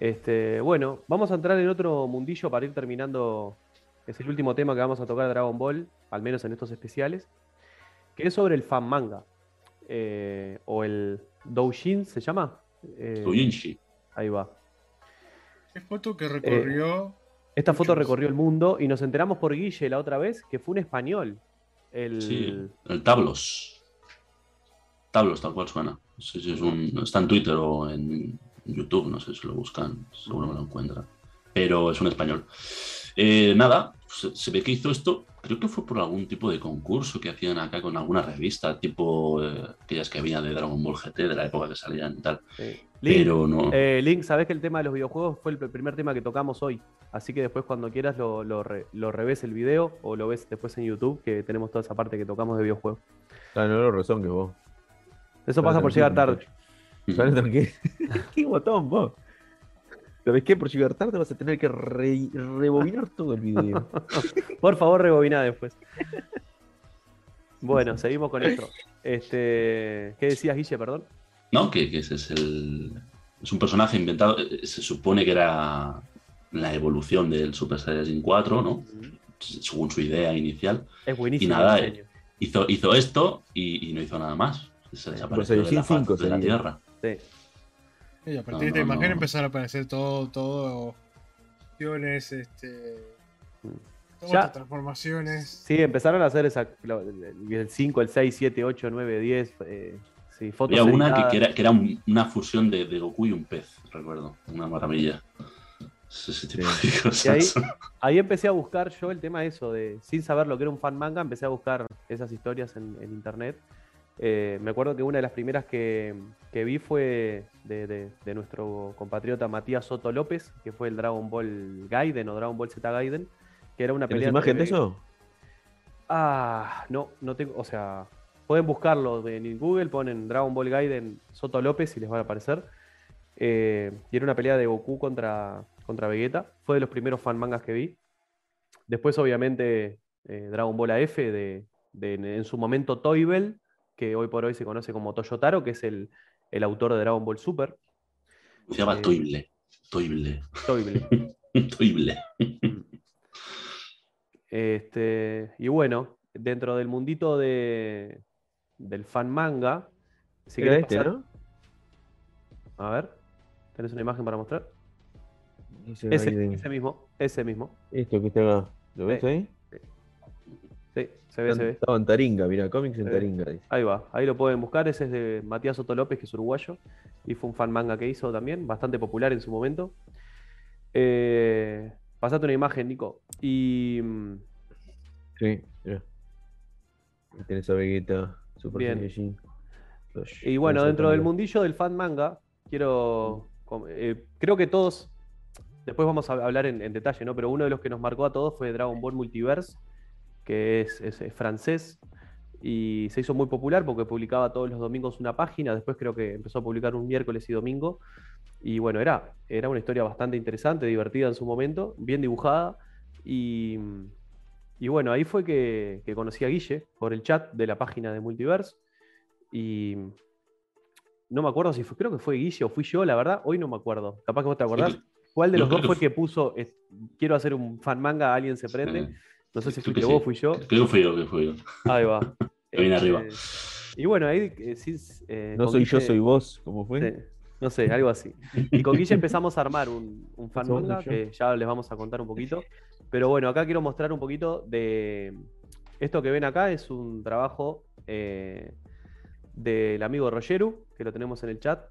Este, bueno, vamos a entrar en otro mundillo para ir terminando. Es el último tema que vamos a tocar de Dragon Ball, al menos en estos especiales, que es sobre el fan manga. eh, o el Doujin, ¿se llama? Eh, Doujinshi. ahí va. Es foto que recorrió. Esta foto recorrió el mundo y nos enteramos por Guille la otra vez que fue un español. El, Sí, el Tablos. Tablos, tal cual suena. No sé si es un, está en Twitter o en YouTube, no sé si lo buscan, seguro me lo encuentran. Pero es un español. Eh, nada, se, se ve que hizo esto, creo que fue por algún tipo de concurso que hacían acá con alguna revista, tipo eh, aquellas que había de Dragon Ball GT, de la época que salían y tal. Sí. Link, Pero no. eh, Link, sabés que el tema de los videojuegos fue el pr- primer tema que tocamos hoy. Así que después cuando quieras lo, lo, re- lo revés el video o lo ves después en YouTube, que tenemos toda esa parte que tocamos de videojuegos. Ah, no lo que vos. Eso pasa por llegar tarde. Tranquilo. ¿Qué botón vos? ¿Sabes qué? Por llegar tarde vas a tener que re- rebobinar todo el video. Por favor, rebobiná después. Bueno, seguimos con esto. Este, ¿Qué decías, Guille, perdón? No, que, que ese es el. Es un personaje inventado. eh, Se supone que era la evolución del Super Saiyajin 4, ¿no? Según su idea inicial. Es buenísimo Y nada, diseño. Hizo, hizo esto y, y no hizo nada más. Se desapareció de Saiyajin la faz 5 de la. Tierra. Sí. Y a partir No, de esta no, imagen no. empezaron a aparecer todo, todo. Opciones, este. Todas Ya. transformaciones. Sí, empezaron a hacer esa, el 5, el 6, 7, 8, 9, 10. Eh, sí, fotos Había una que, que era, que era un- una fusión de, de Goku y un pez, recuerdo. Una maravilla. Ese tipo Sí. de cosas. Ahí empecé a buscar yo el tema eso de, sin saber lo que era un fan manga, empecé a buscar esas historias en, en internet. Eh, me acuerdo que una de las primeras que, que vi fue de, de- de nuestro compatriota Matías Soto López, que fue el Dragon Ball Gaiden o Dragon Ball Z Gaiden, que era una ¿Tienes pelea. imagen entre- de eso? Ah, no, no tengo, o sea, pueden buscarlo en Google, ponen Dragon Ball Gaiden Soto López y les va a aparecer. Eh, y era una pelea de Goku contra, contra Vegeta. Fue de los primeros fan mangas que vi. Después, obviamente, eh, Dragon Ball AF de, de- en su momento Toybell, que hoy por hoy se conoce como Toyotaro, que es el, el autor de Dragon Ball Super. Se llama Eh, Toible. Toible. Toybell. Toible. Este, y bueno, dentro del mundito de, del fan manga, si Era este, pasar- ¿no? A ver, ¿tenés una imagen para mostrar? Ese Ese, mismo, ese mismo. Esto que está acá. ¿Lo ves Sí. ahí? Sí, se ve, se ve. Estaba en Taringa, mira, cómics en ve. Taringa. dice. Ahí va, ahí lo pueden buscar. Ese es de Matías Soto López, que es uruguayo. Y fue un fan manga que hizo también, bastante popular en su momento. Eh, pasate una imagen, Nico. Y mm, Sí, mira. Tenés a Vegeta, Super Bien. Los- Y bueno, dentro del mundillo del fan manga, quiero. eh, creo que todos. Después vamos a hablar en, en detalle, ¿no? Pero uno de los que nos marcó a todos fue Dragon Ball Multiverse, que es, es- es francés. Y se hizo muy popular porque publicaba todos los domingos una página. Después creo que empezó a publicar un miércoles y domingo. Y bueno, era, era una historia bastante interesante, divertida en su momento, bien dibujada. Y, y bueno, ahí fue que, que conocí a Guille por el chat de la página de Multiverse. Y no me acuerdo si fue, creo que fue Guille o fui yo, la verdad, hoy no me acuerdo. Capaz que vos te acordás. ¿Cuál de los dos fue que que puso es- quiero hacer un fan manga, alguien se prende? No sé si creo fuiste que vos, fui yo. Creo que fui yo, que fui yo. Ahí va. Que viene arriba. Este, Y bueno, ahí eh, sí, eh, No soy yo, soy vos. ¿Cómo fue? Sí, no sé, algo así. Y con Guille empezamos a armar un, un fan manga que ya les vamos a contar un poquito. Pero bueno, acá quiero mostrar un poquito de. Esto que ven acá es un trabajo eh, del amigo Rogeru, que lo tenemos en el chat,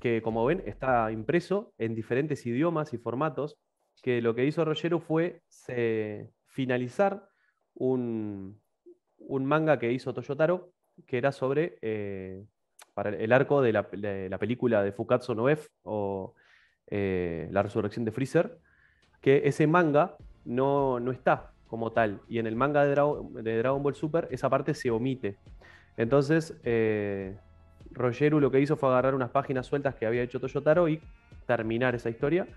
que como ven está impreso en diferentes idiomas y formatos. Que lo que hizo Rogeru fue se- finalizar un, un manga que hizo Toyotaro, que era sobre eh, para el arco de la, la película de Fukatsu no F o eh, La resurrección de Freezer, que ese manga no, no está como tal. Y en el manga de Dragon, de Dragon Ball Super esa parte se omite. Entonces, eh, Rogeru lo que hizo fue agarrar unas páginas sueltas que había hecho Toyotaro y terminar esa historia.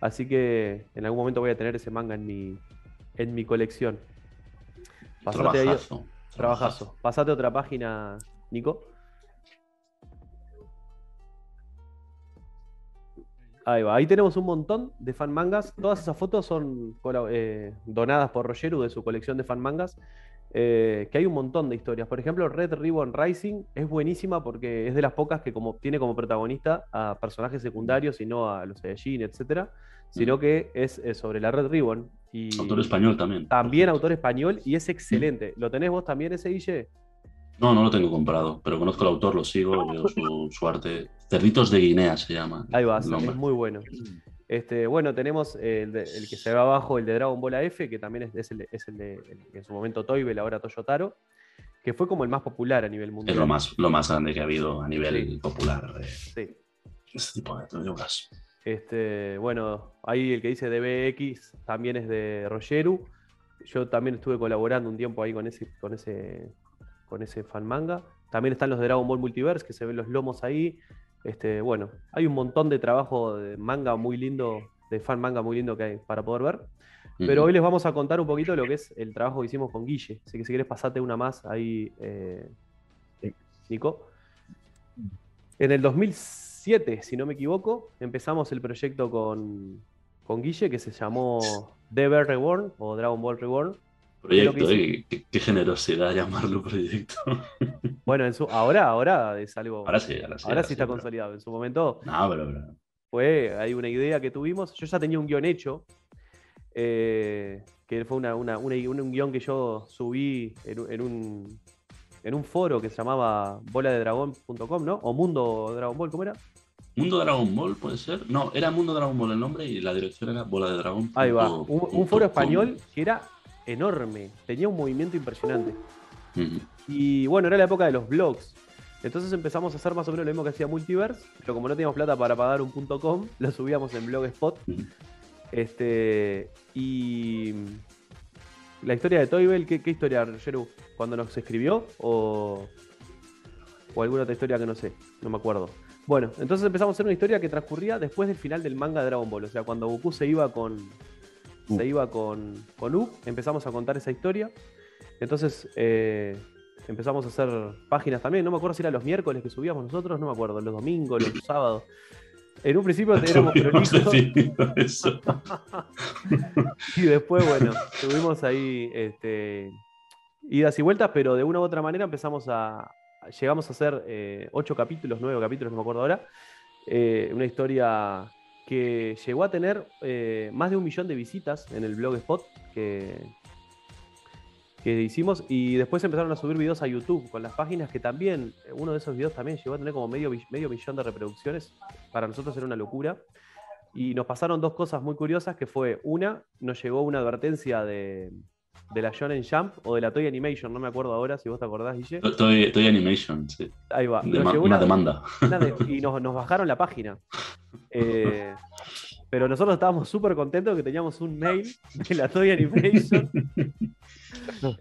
Así que en algún momento voy a tener ese manga en mi, en mi colección. Pasate ahí. Trabajazo. Trabajazo. Pasate otra página, Nico. Ahí va. Ahí tenemos un montón de fan mangas. Todas esas fotos son eh, donadas por Rogeru de su colección de fan mangas. eh, que hay un montón de historias. Por ejemplo, Red Ribbon Rising es buenísima porque es de las pocas que como, tiene como protagonista a personajes secundarios y no a los Saiyajin, etcétera, sino que es, sobre la Red Ribbon. Y Autor español también. también autor español y es excelente. ¿Lo tenés vos también ese, Guille? No, no lo tengo comprado, pero conozco al autor, lo sigo, veo su, su arte. Cerditos de Guinea se llama. Ahí va, es muy bueno. Este, bueno, tenemos el, de- el que se ve abajo, el de Dragon Ball AF, que también es, es el, de, es el de el- en su momento Toybel, ahora Toyotaro, que fue como el más popular a nivel mundial. Es lo más, lo más grande que ha habido a nivel Sí. popular de Sí. este tipo de de obras. Este, bueno, ahí el que dice DBX también es de Rogeru. Yo también estuve colaborando un tiempo ahí con ese, con ese, con ese fan manga. También están los de Dragon Ball Multiverse, que se ven los lomos ahí. Este, bueno, hay un montón de trabajo de manga muy lindo, de fan manga muy lindo que hay para poder ver. Pero hoy les vamos a contar un poquito lo que es el trabajo que hicimos con Guille. Así que si quieres pasate una más ahí, eh. Nico. En el 2007, si no me equivoco, empezamos el proyecto con, con Guille que se llamó DB Reborn o Dragon Ball Reborn. Proyecto, eh, qué, qué generosidad llamarlo proyecto. Bueno, en su, ahora, ahora es algo. Ahora sí, ahora sí. ahora sí está pero- consolidado. En su momento No, pero, pero- fue hay una idea que tuvimos. Yo ya tenía un guion hecho, eh, que fue una, una- una- un, guion que yo subí en, un- en un, en un foro que se llamaba boladedragón.com, ¿no? O Mundo Dragon Ball, ¿cómo era? Mundo Dragon Ball puede ser. No, era Mundo Dragon Ball el nombre y la dirección era Bola de Dragón. Ahí va. punto- Un, un punto foro com. español que era enorme, tenía un movimiento impresionante. Y bueno, era la época de los blogs. Entonces empezamos a hacer más o menos lo mismo que hacía Multiverse, pero como no teníamos plata para pagar un punto .com, lo subíamos en Blogspot. Este, y la historia de Toybell, ¿qué, qué historia, Yeru? ¿Cuando nos escribió? O, ¿O alguna otra historia que no sé? No me acuerdo. Bueno, entonces empezamos a hacer una historia que transcurría después del final del manga de Dragon Ball. O sea, cuando Goku se iba con. U. Se iba con, con U, empezamos a contar esa historia. Entonces eh, empezamos a hacer páginas también. No me acuerdo si era los miércoles que subíamos nosotros, no me acuerdo, los domingos, los sábados. En un principio éramos decidido eso. Y después, bueno, tuvimos ahí este, idas y vueltas, pero de una u otra manera empezamos a. Llegamos a hacer eh, ocho capítulos, nueve capítulos, no me acuerdo ahora. Eh, una historia que llegó a tener eh, más de un millón de visitas en el blogspot que, que hicimos. Y después empezaron a subir videos a YouTube con las páginas que también, uno de esos videos también llegó a tener como medio, medio millón de reproducciones. Para nosotros era una locura. Y nos pasaron dos cosas muy curiosas, que fue, una, nos llegó una advertencia de, de la Shonen Jump o de la Toy Animation, no me acuerdo ahora, si vos te acordás, Guille. Estoy Animation, sí. Ahí va. Nos Dema- llegó una una- demanda. una de- y nos, nos bajaron la página. Eh, pero nosotros estábamos súper contentos que teníamos un mail de la Toy Animation.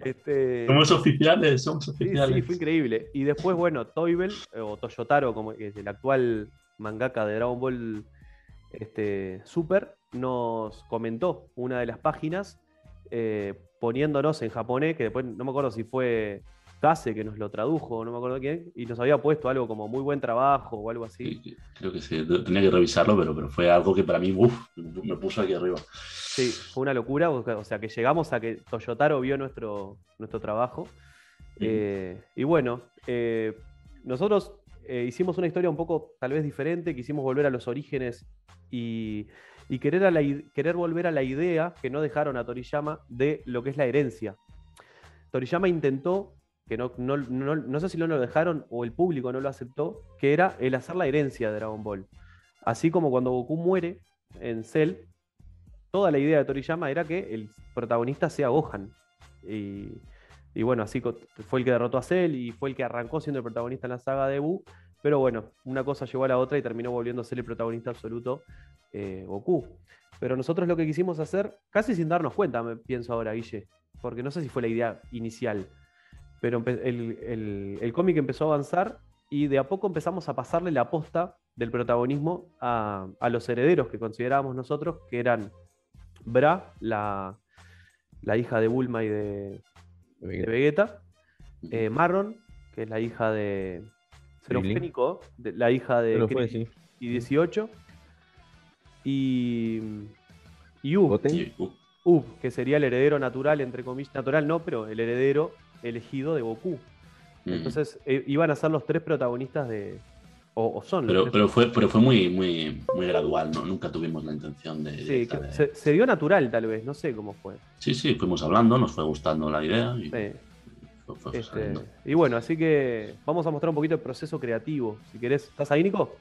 Este, Somos oficiales, somos Sí, oficiales. sí, fue increíble. Y después, bueno, Toybell, eh, o Toyotaro, como es el actual mangaka de Dragon Ball este, Super, nos comentó una de las páginas eh, poniéndonos en japonés, que después no me acuerdo si fue Kase que nos lo tradujo, no me acuerdo quién, y nos había puesto algo como muy buen trabajo o algo así. Sí, creo que sí. Tenía que revisarlo, pero, pero fue algo que para mí, uff, me puso aquí arriba. Sí, fue una locura, o sea- que llegamos a que Toyotaro vio nuestro, nuestro trabajo. Eh, y bueno, eh, nosotros eh, hicimos una historia un poco tal vez diferente, quisimos volver a los orígenes y, y querer, volver a la idea que no dejaron a Toriyama de lo que es la herencia. Toriyama intentó, que no, sé si no lo dejaron o el público no lo aceptó, que era el hacer la herencia de Dragon Ball. Así como cuando Goku muere en Cell, toda la idea de Toriyama era que el protagonista sea Gohan. Y, bueno, así fue el que derrotó a Cell y fue el que arrancó siendo el protagonista en la saga de Buu. Pero bueno, una cosa llevó a la otra y terminó volviendo a ser el protagonista absoluto eh, Goku. Pero nosotros lo que quisimos hacer, casi sin darnos cuenta, me pienso ahora, Guille, porque no sé si fue la idea inicial, pero el, el- el cómic empezó a avanzar y de a poco empezamos a pasarle la posta del protagonismo a, a los herederos que considerábamos nosotros, que eran Bra, la, la hija de Bulma y de, de Vegeta, eh, Marron, que es la hija de Serofénico, de- la hija de Pero fue, sí. y 18, y, y Ub, Goten. Y, Ub, que sería el heredero natural, entre comillas, natural no, pero el heredero elegido de Goku. mm. Entonces eh, iban a ser los tres protagonistas de. O, o son los pero, tres pero fue, pero fue muy, muy, muy gradual, ¿no? Nunca tuvimos la intención de. Sí, directa que de- se, se dio natural, tal vez, no sé cómo fue. sí, sí, fuimos hablando, nos fue gustando la idea y Sí, este, y bueno, así que vamos a mostrar un poquito el proceso creativo. Si querés, ¿estás ahí, Nico?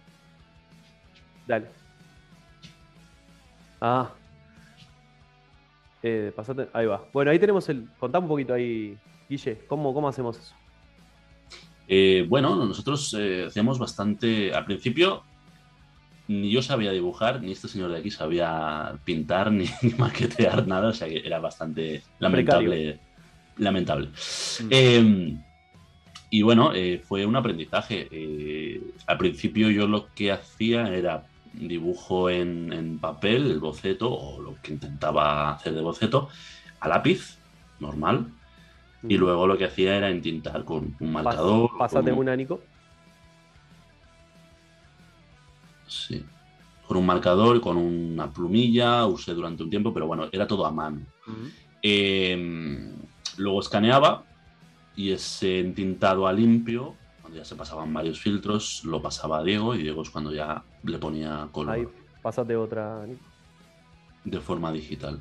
Dale. Ah. Eh, pasate- ahí va. Bueno, ahí tenemos el. Contame un poquito ahí, Guille, ¿cómo, cómo hacemos eso? Eh, bueno, nosotros eh, hacíamos bastante. Al principio, ni yo sabía dibujar, ni este señor de aquí sabía pintar, ni, ni maquetear nada, o sea que era bastante lamentable. Lamentable. Mm. Eh, y bueno, eh, fue un aprendizaje. Eh, al principio yo lo que hacía era dibujo en, en papel, el boceto, o lo que intentaba hacer de boceto, a lápiz, normal. Y luego lo que hacía era entintar con un marcador. Pasate con un- una, Nico. Sí. Con un marcador, con una plumilla, usé durante un tiempo, pero bueno, era todo a mano. Eh, luego escaneaba y ese entintado a limpio, cuando ya se pasaban varios filtros, lo pasaba a Diego y Diego es cuando ya le ponía color Ahí, pasate otra, de forma digital.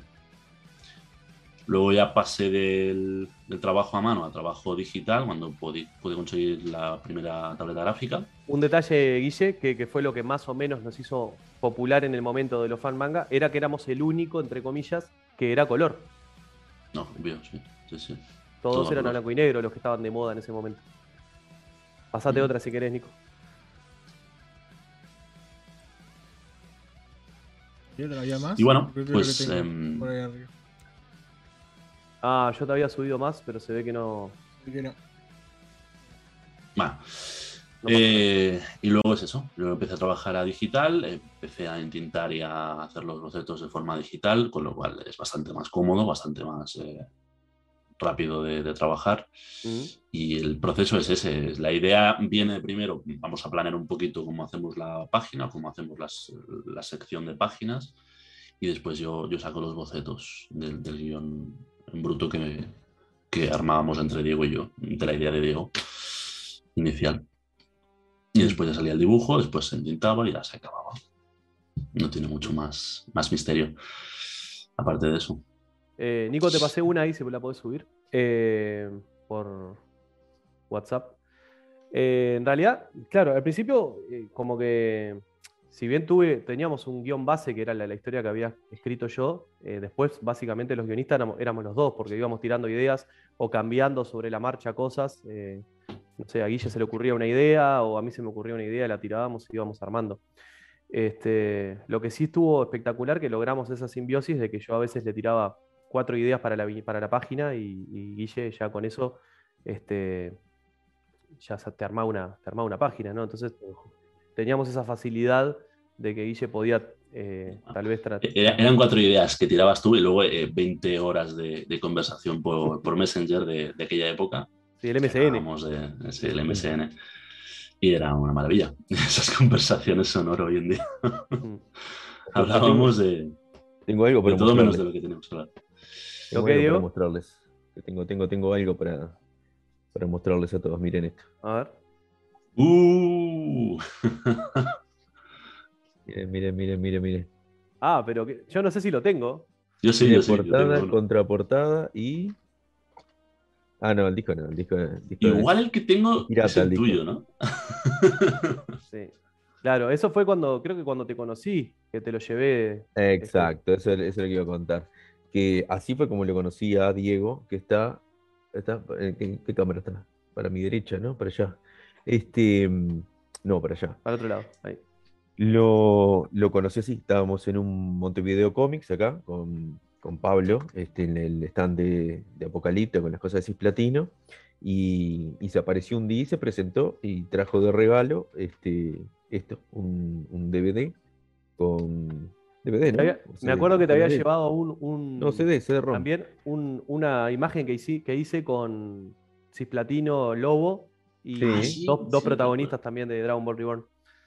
Luego ya pasé del, del trabajo a mano a trabajo digital cuando pude, pude conseguir la primera tableta gráfica. Un detalle, Guille, que, que fue lo que más o menos nos hizo popular en el momento de los fan manga, era que éramos el único, entre comillas, que era color. No, obvio, sí. Sí, sí. Todos Todo eran a blanco y negro los que estaban de moda en ese momento. Pasate Mm. otra si querés, Nico. ¿Y otra había más? Y bueno, pues, em, por ahí arriba. Ah, yo te había subido más, pero se ve que no. Así que no. Pasa Eh, y luego es eso. Luego empecé a trabajar a digital, empecé a intentar y a hacer los bocetos de forma digital, con lo cual es bastante más cómodo, bastante más eh, rápido de, de trabajar. nada. Mm. Y el proceso es ese. es- La idea viene primero, vamos a planear un poquito cómo hacemos la página, cómo hacemos las- la sección de páginas, y después yo, yo saco los bocetos del, del guion en bruto que, que armábamos entre Diego y yo, de la idea de Diego inicial. Y después ya salía el dibujo, después se entintaba y ya se acababa. No tiene mucho más, más misterio. Aparte de eso. Eh, Nico, te pasé una ahí, si la podés subir. eh, por WhatsApp. Eh, en realidad, claro, al principio, como que. Si bien tuve, teníamos un guion base que era la, historia que había escrito yo, después básicamente los guionistas éramos, éramos los dos, porque íbamos tirando ideas o cambiando sobre la marcha cosas. no sé, a Guille se le ocurría una idea o a mí se me ocurría una idea, la tirábamos y íbamos armando. Este, lo que sí estuvo espectacular que logramos esa simbiosis de que yo a veces le tiraba cuatro ideas para la, para la página y, y Guille ya con eso este, ya te armaba una, te armaba una página, ¿no? Entonces teníamos esa facilidad de que Guille podía eh, tal vez tratar. Era- eran cuatro ideas que tirabas tú y luego eh, 20 horas de, de conversación por, por Messenger de, de aquella época. Sí, el MCN. Hablábamos de, sí, el MSN. Y era una maravilla. Esas conversaciones son oro hoy en día. Mm. Hablábamos de, Tengo algo de para todo menos de lo que teníamos que hablar. Tengo Ok, algo Diego. para mostrarles. Que Tengo, tengo, tengo algo para, para mostrarles a todos. Miren esto. A ver. ¡Uh! Miren, miren, miren, miren, miren. Ah, pero que- yo no sé si lo tengo. Yo sí, yo sí. yo portada, tengo uno. contraportada y. Ah, no, el disco no, el disco, el disco Igual el que tengo Pirata es el el disco. tuyo, ¿no? Sí. Claro, eso fue cuando, creo que cuando te conocí, que te lo llevé. Exacto, eso, es- eso es lo que iba a contar. Que así fue como lo conocí a Diego, que está. está ¿en qué, qué cámara está? Para mi derecha, ¿no? Para allá. Este. mm, No, para allá. Para otro lado. Ahí. Lo, lo conocí así, estábamos en un Montevideo Comics acá con, con Pablo, este, en el stand de, de Apocalipto con las cosas de Cisplatino, y, y se apareció un día y se presentó y trajo de regalo este, esto, un, un DVD con DVD, ¿no? Te había- O me CD, acuerdo que te había DVD. llevado un, un- No, CD, CD-ROM. también un- una imagen que hice, que hice con Cisplatino Lobo y Sí. Ah, dos, dos sí, protagonistas también de Dragon Ball Reborn.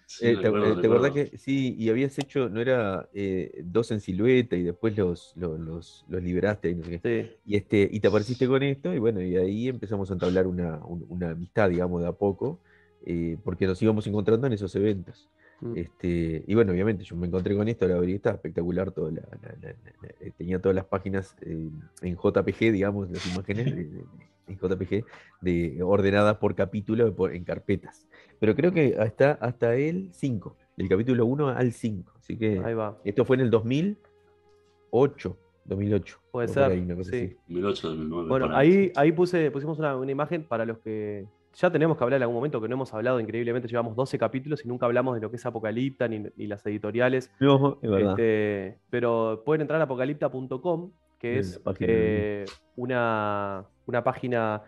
Sí, Eh, ¿te, recuerdo, eh, te acordás que sí? Y habías hecho, no era eh, dos en silueta y después los, los, los, los liberaste y no sé qué. Sí, Y, este, y te apareciste con esto, y bueno, y ahí empezamos a entablar una, un- una amistad, digamos, de a poco, eh, porque nos íbamos encontrando en esos eventos. Mm. Este, y bueno, obviamente, yo me encontré con esto, la abrí, estaba espectacular, toda la- la- la- la- la- eh, tenía todas las páginas eh, en JPG, digamos, las imágenes de- de- en JPG, de, ordenadas por capítulo, por- en carpetas. Pero creo que hasta, hasta el 5, del capítulo 1 al 5. Así que ahí va. esto fue en el 2008, 2008. Puede ser, ahí, una cosa sí. así. 2008, 2009. Bueno, ahí. ahí, ahí puse, pusimos una, una imagen para los que ya tenemos que hablar en algún momento, que no hemos hablado increíblemente, llevamos 12 capítulos y nunca hablamos de lo que es Apocalipta ni, ni las editoriales. No, es verdad. Este, pero pueden entrar a apocalipta.com, que Es eh, una, una página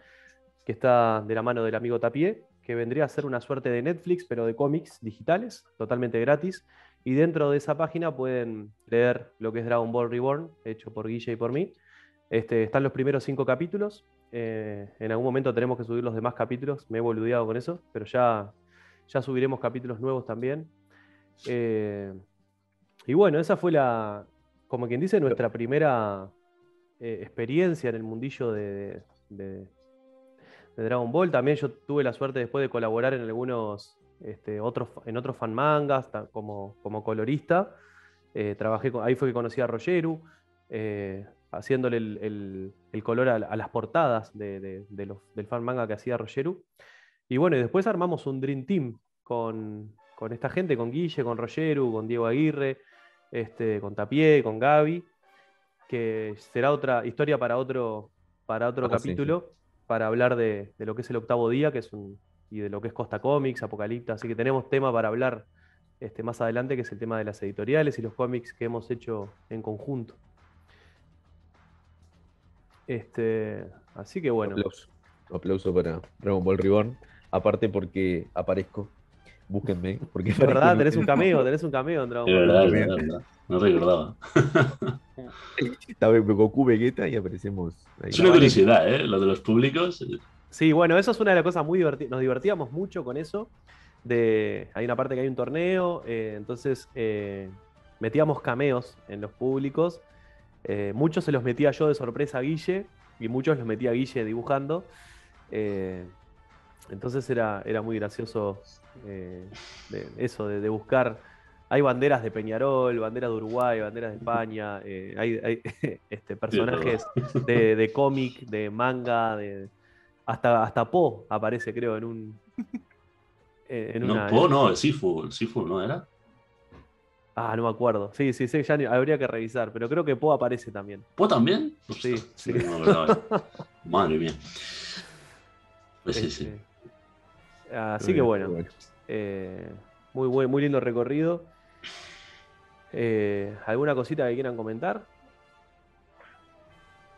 que está de la mano del amigo Tapié, que vendría a ser una suerte de Netflix, pero de cómics digitales, totalmente gratis. Y dentro de esa página pueden leer lo que es Dragon Ball Reborn, hecho por Guille y por mí. Este, están los primeros cinco capítulos. Eh, en algún momento tenemos que subir los demás capítulos. Me he boludeado con eso, pero ya, ya subiremos capítulos nuevos también. Eh, y bueno, esa fue la, como quien dice, nuestra primera eh, experiencia en el mundillo de, Dragon Ball. También yo tuve la suerte después de colaborar en algunos este, otros, en otros fan mangas como, como colorista. Trabajé con- ahí fue que conocí a Rogeru, haciéndole el, el- el color a, a las portadas de, de- de los- del fan manga que hacía Rogeru. Y bueno, y después armamos un Dream Team con, con esta gente, con Guille, con Rogeru, con Diego Aguirre, este, con Tapié, con Gaby, que será otra historia para otro, para otro Ah, sí, sí. capítulo, para hablar de, de lo que es el octavo día, que es un, y de lo que es Costa Comics, Apocalipta, así que tenemos tema para hablar este, más adelante, que es el tema de las editoriales y los cómics que hemos hecho en conjunto. Este, así que bueno, Aplauso. Aplauso para Dragon Ball Reborn. Aparte porque aparezco. Búsquenme. Porque es verdad, tenés un cameo, tenés un cameo en Dragon Ball. verdad. No recordaba. Estaba en Goku Vegeta y aparecemos ahí. Es una curiosidad, ¿eh? Lo de los públicos. Sí, bueno, eso es una de las cosas muy divertidas. Nos divertíamos mucho con eso. De, hay una parte que hay un torneo, eh, entonces eh, metíamos cameos en los públicos. Eh, muchos se los metía yo de sorpresa a Guille y muchos los metía a Guille dibujando. Eh, entonces era, era muy gracioso eh, de- eso, de, de buscar. Hay banderas de Peñarol, banderas de Uruguay, banderas de España, hay, hay, este, personajes de, de cómic, de manga, de, hasta, hasta Po aparece, creo, en un. En No, una, Po, no, el Sifu, el Sifu, ¿no era? Ah, no me acuerdo. Sí, sí, sí, ya ni- habría que revisar, pero creo que Po aparece también. ¿Po también? Sí, Ostras, sí. no me acordaba. Madre mía. Pues sí, sí. Este, Así que bueno, eh, muy, buen, muy lindo recorrido. Eh, ¿Alguna cosita que quieran comentar?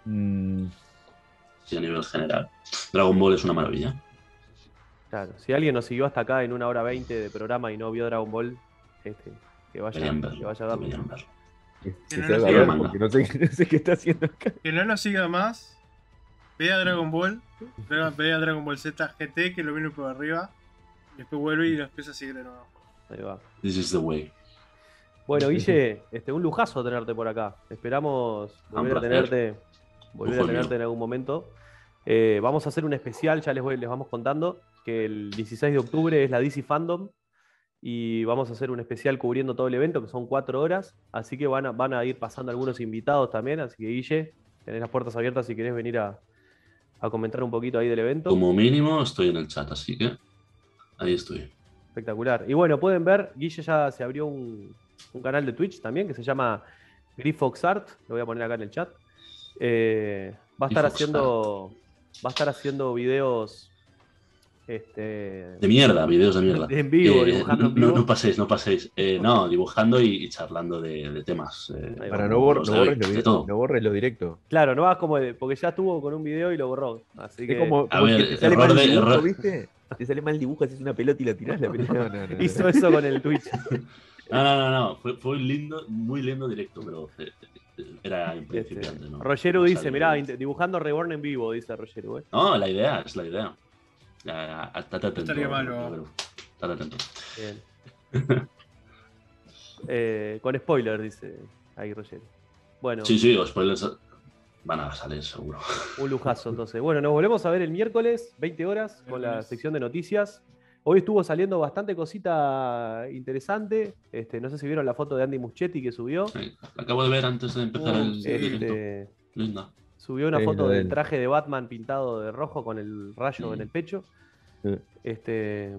Mm, Sí, a nivel general. Dragon Ball es una maravilla. Claro, si alguien nos siguió hasta acá en una hora veinte de programa y no vio Dragon Ball, este, que vaya, que a verlo. que- Que que no haga siga porque no sé, no sé qué está haciendo acá. Que no nos siga más. Vea Dragon Ball. Vea vea Dragon Ball Z GT, que lo viene por arriba. Después vuelve y lo empieza a seguir de nuevo. Ahí va. This is the way. Bueno, Guille, este, un lujazo tenerte por acá. Esperamos volver a tenerte, volver a tenerte en algún momento. Eh, vamos a hacer un especial, ya les, voy- les vamos contando, que el 16 de octubre es la DC Fandom y vamos a hacer un especial cubriendo todo el evento, que son cuatro horas, así que van a, van a ir pasando algunos invitados también, así que Guille, tenés las puertas abiertas si querés venir a, a comentar un poquito ahí del evento. Como mínimo estoy en el chat, así que ahí estoy. Espectacular. Y bueno, pueden ver, Guille ya se abrió un, un canal de Twitch también que se llama Grifox Art. Lo voy a poner acá en el chat. Eh, va a estar Grifox haciendo. Va a estar haciendo videos. Este, De mierda, videos de mierda. en vivo, Eh, dibujando en no, vivo. no paséis, no paséis. Eh, no, dibujando y, y charlando de, de temas. eh. Para no, bor- no borres lo de directo. No borres lo directo. Claro, no vas como de- porque ya estuvo con un video y lo borró. Así que Es como, A como ver, que te sale error mal de- el dibujo, error- ¿viste? Te sale mal el dibujo, haces una pelota y la tirás la pelota. No, no, no, no. Hizo eso con el Twitch. No, no, no, no. Fue, fue un lindo, muy lindo directo, pero era Este, principiante, ¿no? Rogeru No dice, mirá, dibujando Reborn en vivo, dice Rogeru. ¿eh? No, la idea, es la idea. Ya, Estate atento. estaría malo. Estate atento. Bien. Eh, con spoiler, dice ahí Rogeru. Bueno, Sí, sí, los spoilers van a salir seguro. un lujazo entonces. Bueno, nos volvemos a ver el miércoles, 20 horas, con la sección de noticias. Hoy estuvo saliendo bastante cosita interesante. Este, no sé si vieron la foto de Andy Muschietti que subió. Sí, la acabo de ver antes de empezar Oh, el. Este, Linda. Subió una Sí, foto del traje de Batman pintado de rojo con el rayo en el pecho. Sí. Este,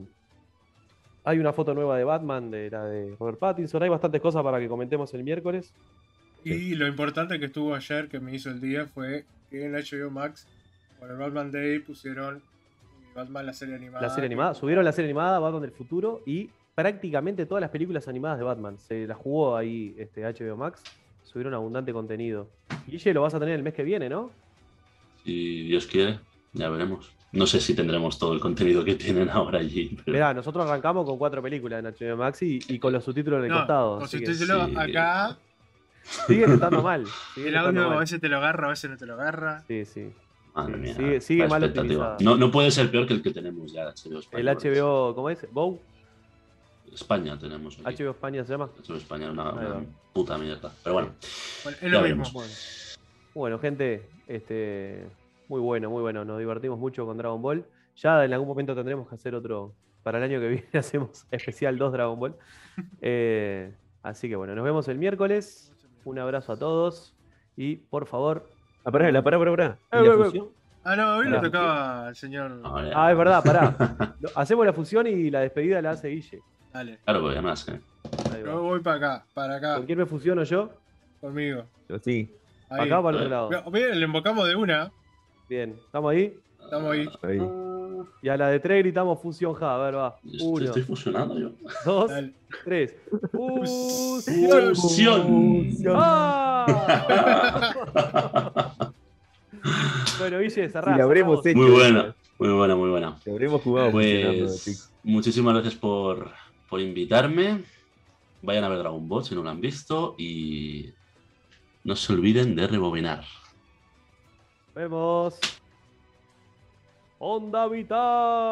hay una foto nueva de Batman, de la de Robert Pattinson. Hay bastantes cosas para que comentemos el miércoles. Y lo importante que estuvo ayer, que me hizo el día, fue que en HBO Max, por el Batman Day, pusieron eh, Batman la serie animada. La serie animada. Subieron la serie animada Batman del futuro y prácticamente todas las películas animadas de Batman. Se la jugó ahí este, HBO Max. Subieron abundante contenido. Guille, lo vas a tener el mes que viene, ¿no? Si Dios quiere, ya veremos. No sé si tendremos todo el contenido que tienen ahora allí. Pero... Mirá, nosotros arrancamos con cuatro películas en HBO Max y, y con los subtítulos en el No, costado. con subtítulos sí. acá, siguen estando mal. siguen el audio mal. a veces te lo agarra, a veces no te lo agarra. Sí, sí. Madre Sí, mía, sigue- sigue mal. No, no puede ser peor que el que tenemos ya, HBO El. HBO, ¿cómo es? ¿Bow? España tenemos. Aquí. HBO España se llama. HBO España, una, una puta mierda. Pero bueno, Bueno, es lo mismo. Bueno, Bueno, gente, este, muy bueno, muy bueno. Nos divertimos mucho con Dragon Ball. Ya en algún momento tendremos que hacer otro. Para el año que viene hacemos especial 2 Dragon Ball. Eh, así que bueno, nos vemos el miércoles. Un abrazo a todos. Y por favor. Ah, pará, la pará, pará, pará. ¿Y Eh, la eh, fusión? Ah, no, hoy le tocaba al señor. ahora- Ah, es verdad, pará. Hacemos la fusión y la despedida la hace Guille. Dale. Claro, porque además, ¿eh? Yo voy para acá, para acá, ¿Con quién me fusiono yo? conmigo. Yo sí, Ahí. Acá o para el otro lado. Bien, le invocamos de una. Bien, ¿estamos ahí? Estamos ahí. ahí. Y a la de tres gritamos fusión ja. A ver, va. Uno, estoy fusionando yo. dos, Dale. tres. Fusión. Fusión. ¡Ah! bueno, Guille, cerramos. hecho. Muy buena, muy buena, muy buena. Te habremos jugado Pues muchísimas gracias por, por invitarme. Vayan a ver Dragon Ball si no lo han visto y no se olviden de rebobinar. Vemos. Onda Vital.